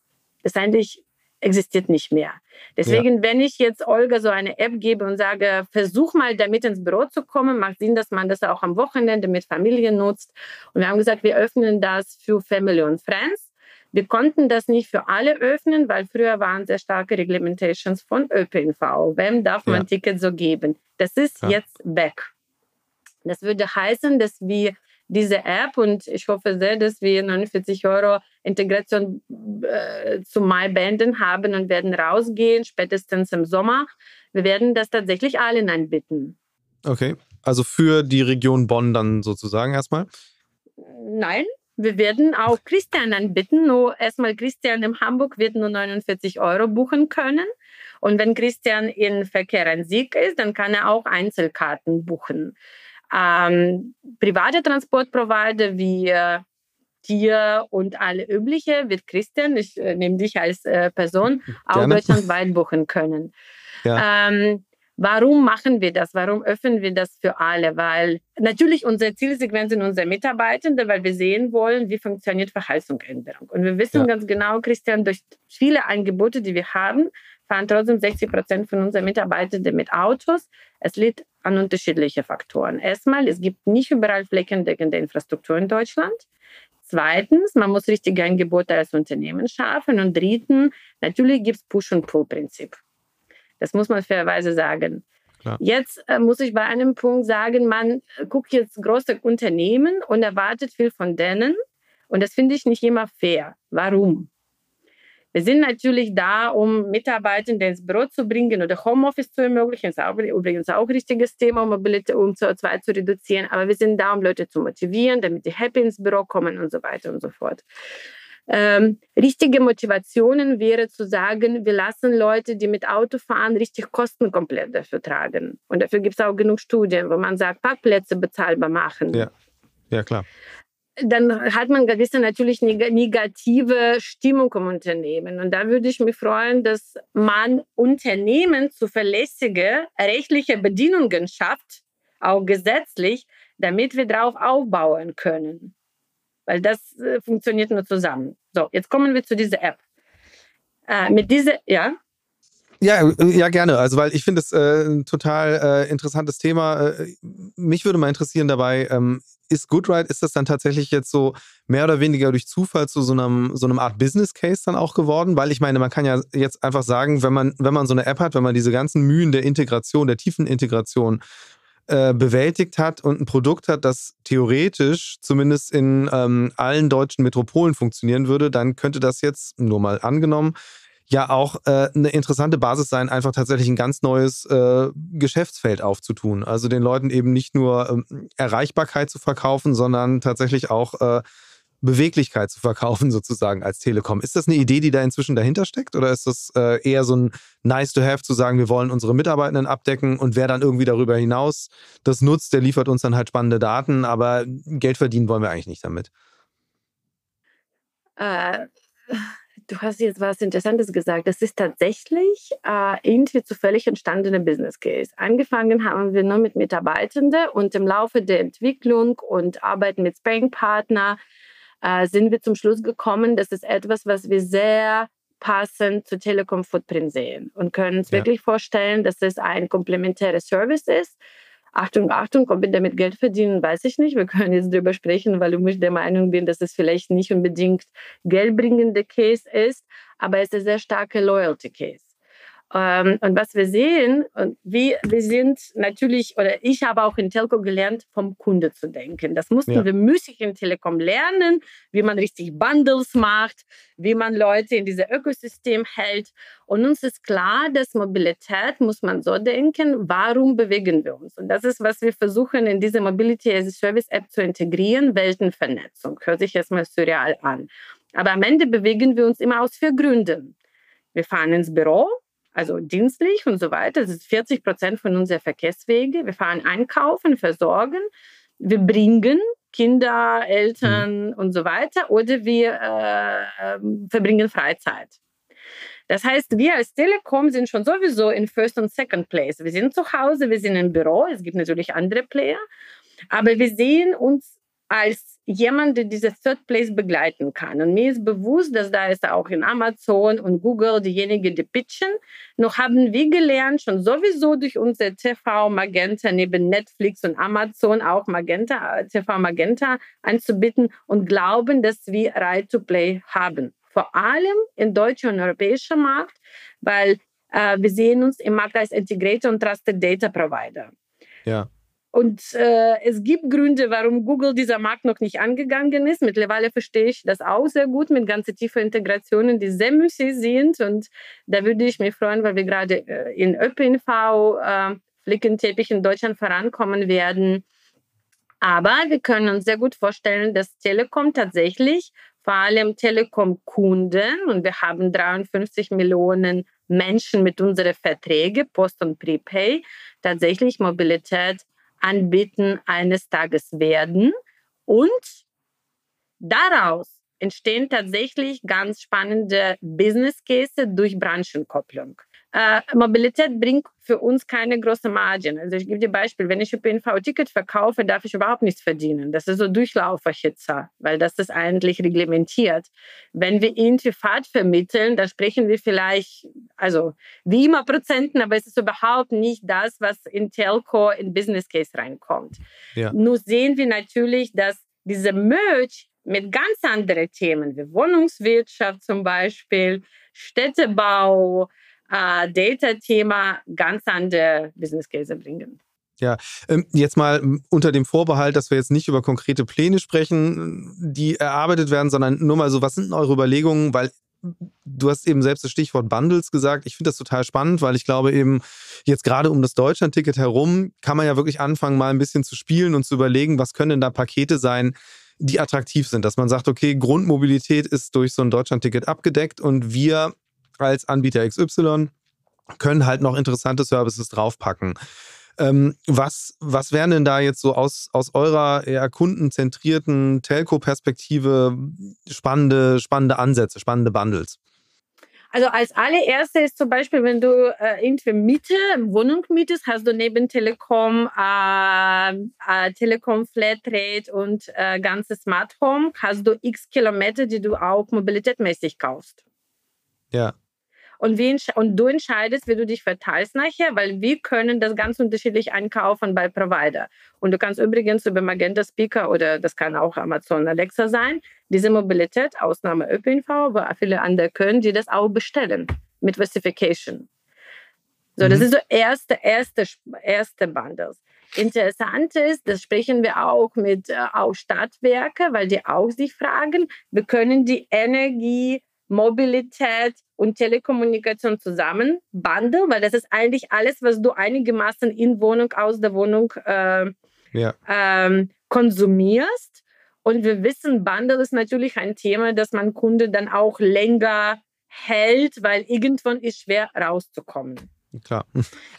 das eigentlich existiert nicht mehr. Deswegen, ja. wenn ich jetzt Olga so eine App gebe und sage, versuch mal damit ins Büro zu kommen, macht Sinn, dass man das auch am Wochenende mit Familie nutzt. Und wir haben gesagt, wir öffnen das für Family und Friends. Wir konnten das nicht für alle öffnen, weil früher waren sehr starke Reglementations von ÖPNV. Wem darf man ja. Tickets so geben? Das ist ja. jetzt weg. Das würde heißen, dass wir diese App und ich hoffe sehr, dass wir 49 Euro Integration äh, zu Mai beenden haben und werden rausgehen, spätestens im Sommer. Wir werden das tatsächlich allen anbieten. Okay, also für die Region Bonn dann sozusagen erstmal? Nein, wir werden auch Christian anbieten. Nur erstmal Christian in Hamburg wird nur 49 Euro buchen können. Und wenn Christian in Verkehr ein Sieg ist, dann kann er auch Einzelkarten buchen. Ähm, private Transportprovider wie äh, Tier und alle übliche wird Christian, ich äh, nehme dich als äh, Person, [laughs] auch deutschlandweit buchen können. Ja. Ähm, warum machen wir das? Warum öffnen wir das für alle? Weil natürlich unser Zielsegment sind unsere Mitarbeitende, weil wir sehen wollen, wie funktioniert Verhaltensänderung. Und wir wissen ja. ganz genau, Christian, durch viele Angebote, die wir haben, fahren trotzdem 60 Prozent von unseren Mitarbeitenden mit Autos. Es liegt an unterschiedlichen Faktoren. Erstmal, es gibt nicht überall flächendeckende Infrastruktur in Deutschland. Zweitens, man muss richtige Angebote als Unternehmen schaffen. Und drittens, natürlich gibt es Push- und Pull-Prinzip. Das muss man fairerweise sagen. Klar. Jetzt äh, muss ich bei einem Punkt sagen, man guckt jetzt große Unternehmen und erwartet viel von denen. Und das finde ich nicht immer fair. Warum? Wir sind natürlich da, um Mitarbeitende ins Büro zu bringen oder Homeoffice zu ermöglichen. Das ist auch, übrigens auch ein richtiges Thema, um Mobilität um CO2 zu reduzieren. Aber wir sind da, um Leute zu motivieren, damit die happy ins Büro kommen und so weiter und so fort. Ähm, richtige Motivationen wäre zu sagen, wir lassen Leute, die mit Auto fahren, richtig Kosten komplett dafür tragen. Und dafür gibt es auch genug Studien, wo man sagt, Parkplätze bezahlbar machen. Ja, ja klar. Dann hat man gewisse natürlich negative Stimmung im Unternehmen. Und da würde ich mich freuen, dass man Unternehmen zuverlässige rechtliche Bedingungen schafft, auch gesetzlich, damit wir darauf aufbauen können. Weil das äh, funktioniert nur zusammen. So, jetzt kommen wir zu dieser App. Äh, mit dieser, ja? Ja, ja, gerne. Also, weil ich finde es äh, ein total äh, interessantes Thema. Äh, mich würde mal interessieren dabei, ähm, ist Goodride, ist das dann tatsächlich jetzt so mehr oder weniger durch Zufall zu so einem, so einem Art Business Case dann auch geworden? Weil ich meine, man kann ja jetzt einfach sagen, wenn man, wenn man so eine App hat, wenn man diese ganzen Mühen der Integration, der tiefen Integration äh, bewältigt hat und ein Produkt hat, das theoretisch zumindest in ähm, allen deutschen Metropolen funktionieren würde, dann könnte das jetzt, nur mal angenommen, ja auch äh, eine interessante Basis sein, einfach tatsächlich ein ganz neues äh, Geschäftsfeld aufzutun. Also den Leuten eben nicht nur ähm, Erreichbarkeit zu verkaufen, sondern tatsächlich auch äh, Beweglichkeit zu verkaufen, [laughs] sozusagen als Telekom. Ist das eine Idee, die da inzwischen dahinter steckt? Oder ist das äh, eher so ein nice to have, zu sagen, wir wollen unsere Mitarbeitenden abdecken und wer dann irgendwie darüber hinaus das nutzt, der liefert uns dann halt spannende Daten, aber Geld verdienen wollen wir eigentlich nicht damit? Äh, du hast jetzt was Interessantes gesagt. Das ist tatsächlich äh, irgendwie zufällig entstandener Business Case. Angefangen haben wir nur mit Mitarbeitenden und im Laufe der Entwicklung und Arbeiten mit Sparring-Partner äh, sind wir zum Schluss gekommen, das ist etwas, was wir sehr passend zu Telekom Footprint sehen und können uns ja. wirklich vorstellen, dass es ein komplementärer Service ist. Achtung, Achtung, ob wir damit Geld verdienen, weiß ich nicht. Wir können jetzt darüber sprechen, weil ich der Meinung bin, dass es vielleicht nicht unbedingt geldbringende Case ist, aber es ist ein sehr starker Loyalty Case. Ähm, und was wir sehen, und wir, wir sind natürlich, oder ich habe auch in Telco gelernt, vom Kunde zu denken. Das mussten ja. wir müßig in Telekom lernen, wie man richtig Bundles macht, wie man Leute in diesem Ökosystem hält. Und uns ist klar, dass Mobilität muss man so denken, warum bewegen wir uns? Und das ist, was wir versuchen, in diese Mobility as a Service App zu integrieren, Weltenvernetzung. Hört sich erstmal surreal an. Aber am Ende bewegen wir uns immer aus vier Gründen. Wir fahren ins Büro, also dienstlich und so weiter. Das ist 40 Prozent von unseren Verkehrswege. Wir fahren einkaufen, versorgen, wir bringen Kinder, Eltern mhm. und so weiter oder wir äh, verbringen Freizeit. Das heißt, wir als Telekom sind schon sowieso in First und Second Place. Wir sind zu Hause, wir sind im Büro, es gibt natürlich andere Player, aber wir sehen uns als jemand, der diese Third Place begleiten kann. Und mir ist bewusst, dass da ist auch in Amazon und Google diejenigen, die pitchen. Noch haben wir gelernt, schon sowieso durch unser TV Magenta neben Netflix und Amazon auch Magenta, TV Magenta anzubieten und glauben, dass wir Right to Play haben. Vor allem im deutschen und europäischen Markt, weil äh, wir sehen uns im Markt als Integrator und Trusted Data Provider. Ja. Und äh, es gibt Gründe, warum Google dieser Markt noch nicht angegangen ist. Mittlerweile verstehe ich das auch sehr gut mit ganz tiefen Integrationen, die sehr müßig sind. Und da würde ich mich freuen, weil wir gerade äh, in ÖPNV äh, Flickenteppich in Deutschland vorankommen werden. Aber wir können uns sehr gut vorstellen, dass Telekom tatsächlich, vor allem Telekom-Kunden, und wir haben 53 Millionen Menschen mit unseren Verträgen, Post und Prepay, tatsächlich Mobilität anbieten eines Tages werden. Und daraus entstehen tatsächlich ganz spannende Business Cases durch Branchenkopplung. Äh, Mobilität bringt für uns keine große Margin. Also ich gebe dir Beispiel, wenn ich ÖPNV-Ticket verkaufe, darf ich überhaupt nichts verdienen. Das ist so Durchlauferhitzer, weil das ist eigentlich reglementiert. Wenn wir irgendwie Fahrt vermitteln, dann sprechen wir vielleicht, also wie immer Prozenten, aber es ist überhaupt nicht das, was in Telco in Business Case reinkommt. Ja. Nur sehen wir natürlich, dass diese Merch mit ganz anderen Themen wie Wohnungswirtschaft zum Beispiel, Städtebau, äh, Data-Thema ganz andere Business Case bringen. Ja, ähm, jetzt mal unter dem Vorbehalt, dass wir jetzt nicht über konkrete Pläne sprechen, die erarbeitet werden, sondern nur mal so, was sind eure Überlegungen? Weil du hast eben selbst das Stichwort Bundles gesagt. Ich finde das total spannend, weil ich glaube eben jetzt gerade um das Deutschland-Ticket herum kann man ja wirklich anfangen, mal ein bisschen zu spielen und zu überlegen, was können denn da Pakete sein, die attraktiv sind. Dass man sagt, okay, Grundmobilität ist durch so ein Deutschland-Ticket abgedeckt und wir als Anbieter XY können halt noch interessante Services draufpacken. Ähm, was, was wären denn da jetzt so aus, aus eurer eher kundenzentrierten Telco-Perspektive spannende, spannende Ansätze, spannende Bundles? Also als allererste ist zum Beispiel, wenn du äh, irgendwie Miete, Wohnung mietest, hast du neben Telekom, äh, äh, Telekom Flatrate und äh, ganze Smart Home, hast du x Kilometer, die du auch mobilitätmäßig kaufst. Ja. Und, wie, und du entscheidest, wie du dich verteilst nachher, weil wir können das ganz unterschiedlich einkaufen bei Provider. Und du kannst übrigens über Magenta Speaker oder das kann auch Amazon Alexa sein, diese Mobilität, Ausnahme ÖPNV, aber viele andere können, die das auch bestellen mit Versification. So, mhm. das ist so erste, erste, erste Bundles. Interessant ist, das sprechen wir auch mit äh, auch Stadtwerke, weil die auch sich fragen, wir können die Energie Mobilität und Telekommunikation zusammen bundle, weil das ist eigentlich alles, was du einigermaßen in Wohnung, aus der Wohnung äh, ja. ähm, konsumierst. Und wir wissen, Bundle ist natürlich ein Thema, das man Kunde dann auch länger hält, weil irgendwann ist schwer rauszukommen. Klar.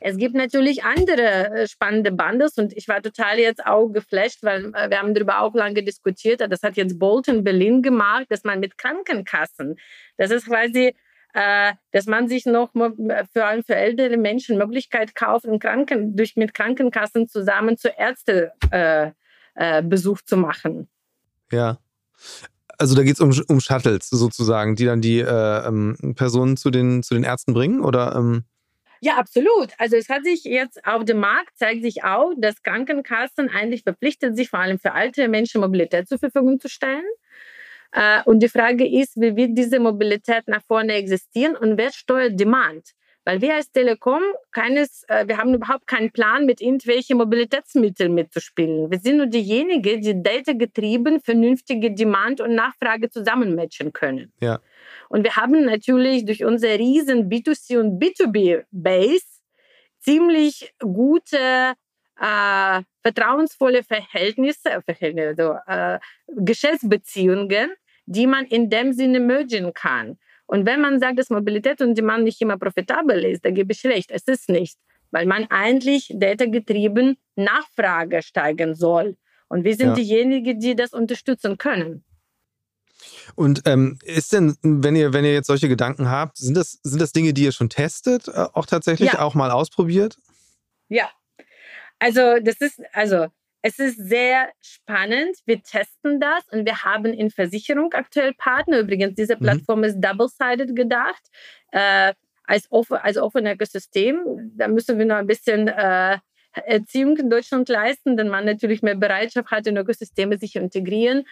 Es gibt natürlich andere äh, spannende Bandes und ich war total jetzt auch geflasht, weil äh, wir haben darüber auch lange diskutiert. Das hat jetzt Bolton Berlin gemacht, dass man mit Krankenkassen, das ist quasi äh, dass man sich noch für, allem für ältere Menschen Möglichkeit kauft, Kranken, durch, mit Krankenkassen zusammen zu Ärztebesuch äh, äh, zu machen. Ja. Also da geht es um, um Shuttles sozusagen, die dann die äh, ähm, Personen zu den, zu den Ärzten bringen? Oder, ähm ja, absolut. Also es hat sich jetzt auf dem Markt zeigt sich auch, dass Krankenkassen eigentlich verpflichtet sich vor allem für alte Menschen Mobilität zur Verfügung zu stellen. Äh, und die Frage ist, wie wird diese Mobilität nach vorne existieren und wer steuert Demand? Weil wir als Telekom keines, äh, wir haben überhaupt keinen Plan, mit irgendwelchen Mobilitätsmitteln mitzuspielen. Wir sind nur diejenigen, die data-getrieben vernünftige Demand und Nachfrage zusammenmatchen können. Ja. Und wir haben natürlich durch unsere riesen B2C und B2B-Base ziemlich gute, äh, vertrauensvolle Verhältnisse, also, äh, Geschäftsbeziehungen, die man in dem Sinne mergen kann. Und wenn man sagt, dass Mobilität und Demand nicht immer profitabel ist, da gebe ich recht, es ist nicht, weil man eigentlich data-getrieben Nachfrage steigern soll. Und wir sind ja. diejenigen, die das unterstützen können. Und ähm, ist denn, wenn ihr, wenn ihr jetzt solche Gedanken habt, sind das, sind das Dinge, die ihr schon testet, äh, auch tatsächlich ja. auch mal ausprobiert? Ja. Also, das ist, also, es ist sehr spannend. Wir testen das und wir haben in Versicherung aktuell Partner. Übrigens, diese mhm. Plattform mhm. ist double-sided gedacht. Äh, als, offen, als offenes Ökosystem. Da müssen wir noch ein bisschen äh, Erziehung in Deutschland leisten, denn man natürlich mehr Bereitschaft hat, in Ökosysteme sich zu integrieren.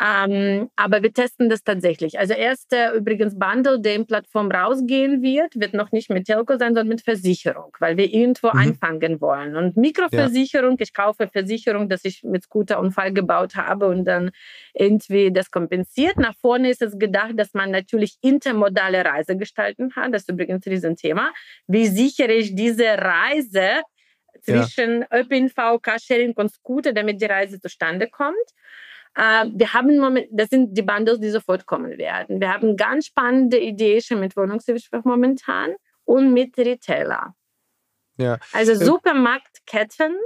Ähm, aber wir testen das tatsächlich. Also erster übrigens Bundle, der in Plattform rausgehen wird, wird noch nicht mit Telco sein, sondern mit Versicherung, weil wir irgendwo mhm. anfangen wollen. Und Mikroversicherung, ja. ich kaufe Versicherung, dass ich mit Scooter Unfall gebaut habe und dann irgendwie das kompensiert. Nach vorne ist es gedacht, dass man natürlich intermodale Reise gestalten kann. Das ist übrigens ein Riesenthema. Wie sichere ich diese Reise zwischen ja. ÖPNV, Carsharing und Scooter, damit die Reise zustande kommt? Äh, wir haben Moment, das sind die Bundles, die sofort kommen werden. Wir haben ganz spannende Ideen schon mit Wohnungswirtschaft momentan und mit Retailer. Ja. Also äh, Supermarktketten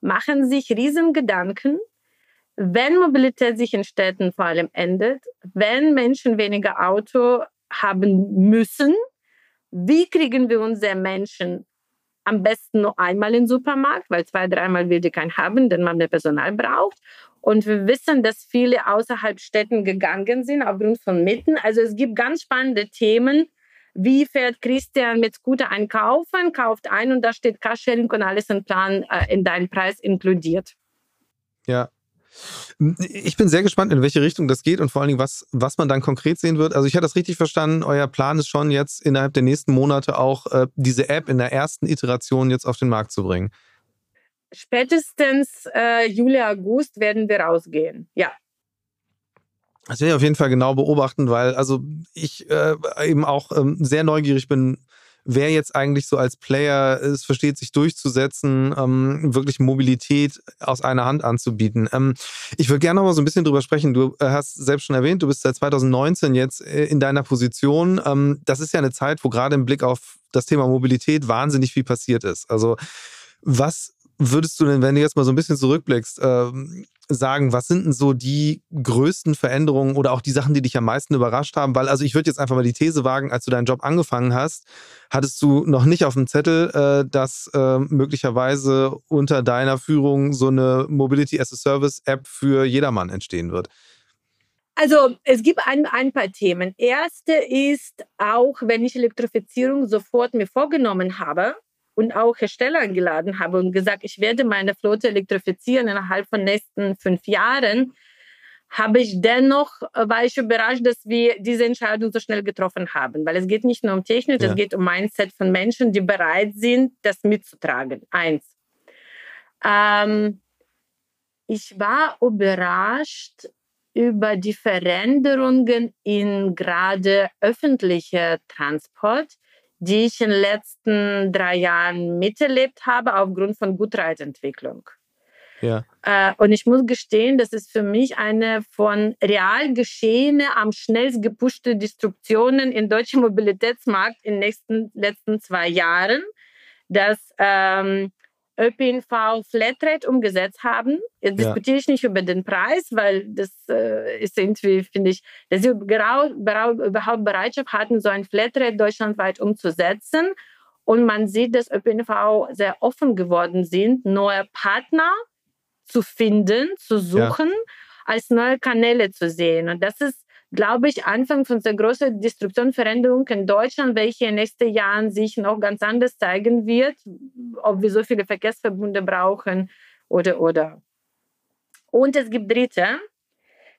machen sich riesen Gedanken, wenn Mobilität sich in Städten vor allem ändert, wenn Menschen weniger Auto haben müssen, wie kriegen wir unsere Menschen am besten nur einmal in den Supermarkt, weil zwei, dreimal will die keinen haben, denn man mehr Personal braucht. Und wir wissen, dass viele außerhalb Städten gegangen sind aufgrund von Mitten. Also es gibt ganz spannende Themen. Wie fährt Christian mit Scooter einkaufen, kauft ein und da steht Carsharing und alles im Plan äh, in deinen Preis inkludiert. Ja, ich bin sehr gespannt, in welche Richtung das geht und vor allen Dingen, was, was man dann konkret sehen wird. Also ich hatte das richtig verstanden, euer Plan ist schon jetzt innerhalb der nächsten Monate auch äh, diese App in der ersten Iteration jetzt auf den Markt zu bringen spätestens äh, Juli, August werden wir rausgehen. Ja. Das werde ich auf jeden Fall genau beobachten, weil also ich äh, eben auch ähm, sehr neugierig bin, wer jetzt eigentlich so als Player es versteht, sich durchzusetzen, ähm, wirklich Mobilität aus einer Hand anzubieten. Ähm, ich würde gerne noch mal so ein bisschen drüber sprechen. Du äh, hast selbst schon erwähnt, du bist seit 2019 jetzt äh, in deiner Position. Ähm, das ist ja eine Zeit, wo gerade im Blick auf das Thema Mobilität wahnsinnig viel passiert ist. Also was würdest du denn, wenn du jetzt mal so ein bisschen zurückblickst, ähm, sagen, was sind denn so die größten Veränderungen oder auch die Sachen, die dich am meisten überrascht haben? Weil, also ich würde jetzt einfach mal die These wagen, als du deinen Job angefangen hast, hattest du noch nicht auf dem Zettel, äh, dass äh, möglicherweise unter deiner Führung so eine Mobility as a Service App für jedermann entstehen wird. Also es gibt ein, ein paar Themen. Erste ist, auch wenn ich Elektrifizierung sofort mir vorgenommen habe, und auch Hersteller eingeladen habe und gesagt, ich werde meine Flotte elektrifizieren innerhalb von nächsten fünf Jahren, habe ich dennoch, äh, war ich überrascht, dass wir diese Entscheidung so schnell getroffen haben. Weil es geht nicht nur um Technik, ja. es geht um Mindset von Menschen, die bereit sind, das mitzutragen. Eins. Ähm, ich war überrascht über die Veränderungen in gerade öffentlicher Transport die ich in den letzten drei Jahren miterlebt habe aufgrund von Gutreitentwicklung. Ja. Äh, und ich muss gestehen, das ist für mich eine von real geschehene, am schnellst gepushte Destruktionen im deutschen Mobilitätsmarkt in den nächsten, letzten zwei Jahren, dass ähm, ÖPNV Flatrate umgesetzt haben. Jetzt ja. diskutiere ich nicht über den Preis, weil das äh, ist irgendwie, finde ich, dass sie überhaupt Bereitschaft hatten, so ein Flatrate deutschlandweit umzusetzen. Und man sieht, dass ÖPNV sehr offen geworden sind, neue Partner zu finden, zu suchen, ja. als neue Kanäle zu sehen. Und das ist glaube ich, Anfang von der großen Destruktionsveränderung in Deutschland, welche in den nächsten Jahren sich noch ganz anders zeigen wird, ob wir so viele Verkehrsverbunde brauchen oder, oder. Und es gibt Dritte,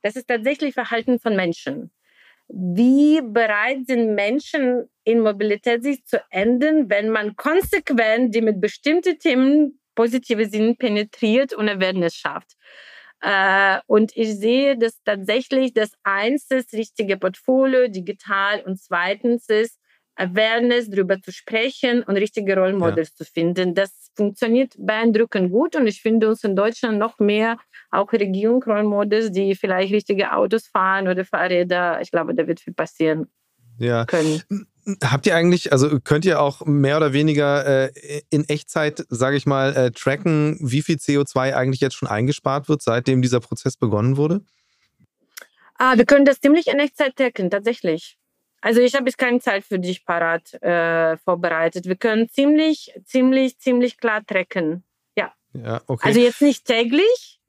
das ist tatsächlich Verhalten von Menschen. Wie bereit sind Menschen in Mobilität sich zu ändern, wenn man konsequent die mit bestimmten Themen positive Sinn penetriert und Awareness schafft? Äh, und ich sehe, dass tatsächlich das eins ist, richtige Portfolio, digital und zweitens ist, Awareness, darüber zu sprechen und richtige Role Models ja. zu finden. Das funktioniert beeindruckend gut und ich finde uns in Deutschland noch mehr auch Regierung Role Models, die vielleicht richtige Autos fahren oder Fahrräder. Ich glaube, da wird viel passieren ja. können. Habt ihr eigentlich, also könnt ihr auch mehr oder weniger äh, in Echtzeit, sage ich mal, äh, tracken, wie viel CO2 eigentlich jetzt schon eingespart wird, seitdem dieser Prozess begonnen wurde? Ah, wir können das ziemlich in Echtzeit tracken, tatsächlich. Also ich habe jetzt keine Zeit für dich parat äh, vorbereitet. Wir können ziemlich, ziemlich, ziemlich klar tracken. Ja. Ja, okay. Also jetzt nicht täglich,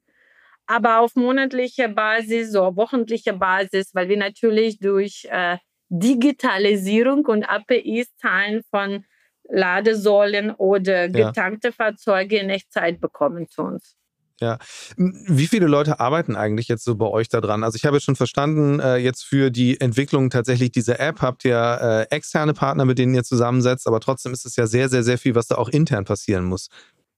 aber auf monatlicher Basis, so wochentlicher Basis, weil wir natürlich durch äh, Digitalisierung und APIs Zahlen von Ladesäulen oder getankte ja. Fahrzeuge in Echtzeit bekommen zu uns. Ja. Wie viele Leute arbeiten eigentlich jetzt so bei euch da dran? Also ich habe jetzt schon verstanden, äh, jetzt für die Entwicklung tatsächlich dieser App habt ihr äh, externe Partner, mit denen ihr zusammensetzt, aber trotzdem ist es ja sehr, sehr, sehr viel, was da auch intern passieren muss.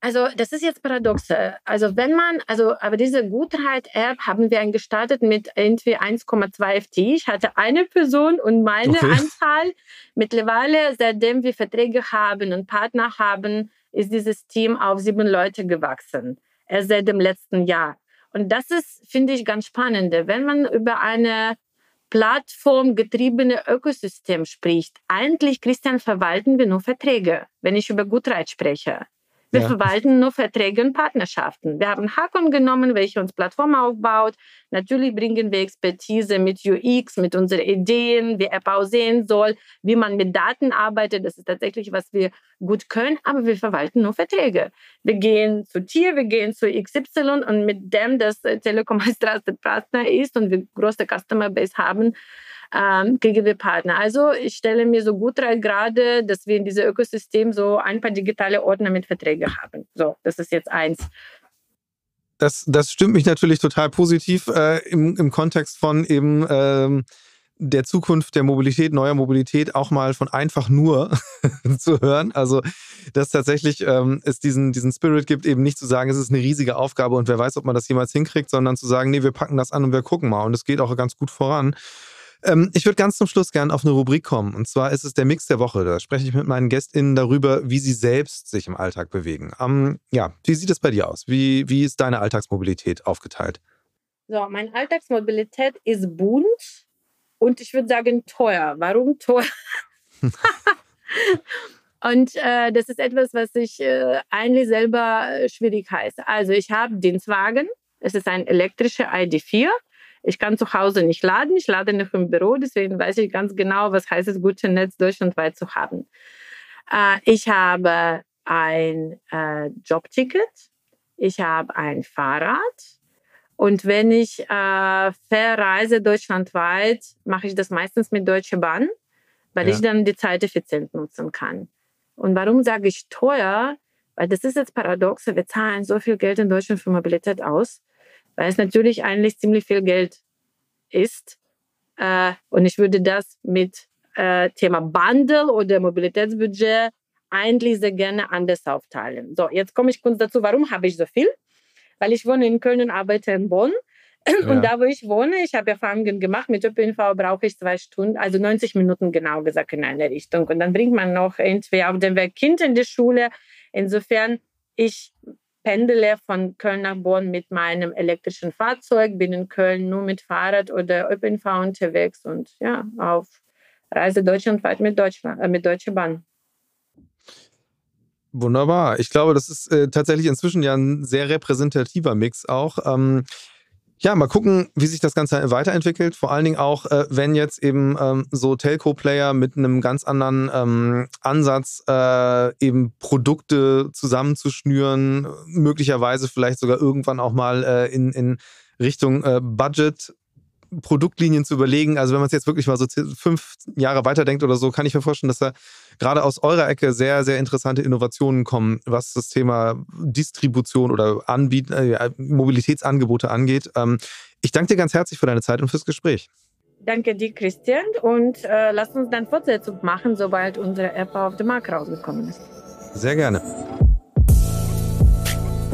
Also das ist jetzt paradoxe. Also wenn man, also aber diese Gutreit-App haben wir gestartet mit irgendwie 1,2 FT. Ich hatte eine Person und meine okay. Anzahl. Mittlerweile, seitdem wir Verträge haben und Partner haben, ist dieses Team auf sieben Leute gewachsen. Erst seit dem letzten Jahr. Und das ist, finde ich, ganz spannend. Wenn man über eine plattformgetriebene Ökosystem spricht, eigentlich, Christian, verwalten wir nur Verträge, wenn ich über Gutreit spreche. Wir ja. verwalten nur Verträge und Partnerschaften. Wir haben Hakon genommen, welche uns Plattform aufbaut. Natürlich bringen wir Expertise mit UX, mit unseren Ideen, wie App aussehen soll, wie man mit Daten arbeitet. Das ist tatsächlich, was wir gut können, aber wir verwalten nur Verträge. Wir gehen zu Tier, wir gehen zu XY und mit dem, dass Telekom [laughs] als Partner ist und wir große Customer Base haben, ähm, kriegen wir Partner. Also ich stelle mir so gut rein gerade, dass wir in diesem Ökosystem so ein paar digitale Ordner mit Verträgen haben. So, das ist jetzt eins. Das, das stimmt mich natürlich total positiv äh, im, im Kontext von eben ähm, der Zukunft der Mobilität, neuer Mobilität auch mal von einfach nur [laughs] zu hören. Also, dass tatsächlich ähm, es diesen, diesen Spirit gibt, eben nicht zu sagen, es ist eine riesige Aufgabe und wer weiß, ob man das jemals hinkriegt, sondern zu sagen, nee, wir packen das an und wir gucken mal. Und es geht auch ganz gut voran. Ähm, ich würde ganz zum Schluss gerne auf eine Rubrik kommen. Und zwar ist es der Mix der Woche. Da spreche ich mit meinen GästInnen darüber, wie sie selbst sich im Alltag bewegen. Ähm, ja, wie sieht es bei dir aus? Wie, wie ist deine Alltagsmobilität aufgeteilt? So, meine Alltagsmobilität ist bunt und ich würde sagen teuer. Warum teuer? [laughs] Und äh, das ist etwas, was ich äh, eigentlich selber äh, schwierig heiße. Also ich habe Dienstwagen. Es ist ein elektrischer ID4. Ich kann zu Hause nicht laden. Ich lade nicht im Büro. Deswegen weiß ich ganz genau, was heißt es, gute Netz deutschlandweit zu haben. Äh, ich habe ein äh, Jobticket. Ich habe ein Fahrrad. Und wenn ich äh, verreise deutschlandweit, mache ich das meistens mit Deutsche Bahn, weil ja. ich dann die Zeit effizient nutzen kann. Und warum sage ich teuer? Weil das ist jetzt paradox. Wir zahlen so viel Geld in Deutschland für Mobilität aus, weil es natürlich eigentlich ziemlich viel Geld ist. Äh, und ich würde das mit äh, Thema Bundle oder Mobilitätsbudget eigentlich sehr gerne anders aufteilen. So, jetzt komme ich kurz dazu, warum habe ich so viel? Weil ich wohne in Köln und arbeite in Bonn. [clears throat] Ja. Und da, wo ich wohne, ich habe Erfahrungen gemacht, mit ÖPNV brauche ich zwei Stunden, also 90 Minuten genau gesagt in eine Richtung. Und dann bringt man noch entweder auf dem Weg Kind in die Schule. Insofern, ich pendele von Köln nach Bonn mit meinem elektrischen Fahrzeug, bin in Köln nur mit Fahrrad oder ÖPNV unterwegs und ja, auf Reise deutschlandweit mit, Deutschland, äh, mit Deutsche Bahn. Wunderbar. Ich glaube, das ist äh, tatsächlich inzwischen ja ein sehr repräsentativer Mix auch. Ähm, ja, mal gucken, wie sich das Ganze weiterentwickelt. Vor allen Dingen auch, äh, wenn jetzt eben ähm, so Telco-Player mit einem ganz anderen ähm, Ansatz äh, eben Produkte zusammenzuschnüren, möglicherweise vielleicht sogar irgendwann auch mal äh, in, in Richtung äh, Budget Produktlinien zu überlegen. Also wenn man es jetzt wirklich mal so fünf Jahre weiterdenkt oder so, kann ich mir vorstellen, dass da gerade aus eurer Ecke sehr, sehr interessante Innovationen kommen, was das Thema Distribution oder Anbieten, äh, Mobilitätsangebote angeht. Ähm, ich danke dir ganz herzlich für deine Zeit und fürs Gespräch. Danke dir, Christian. Und äh, lass uns dann Fortsetzung machen, sobald unsere App auf den Markt rausgekommen ist. Sehr gerne.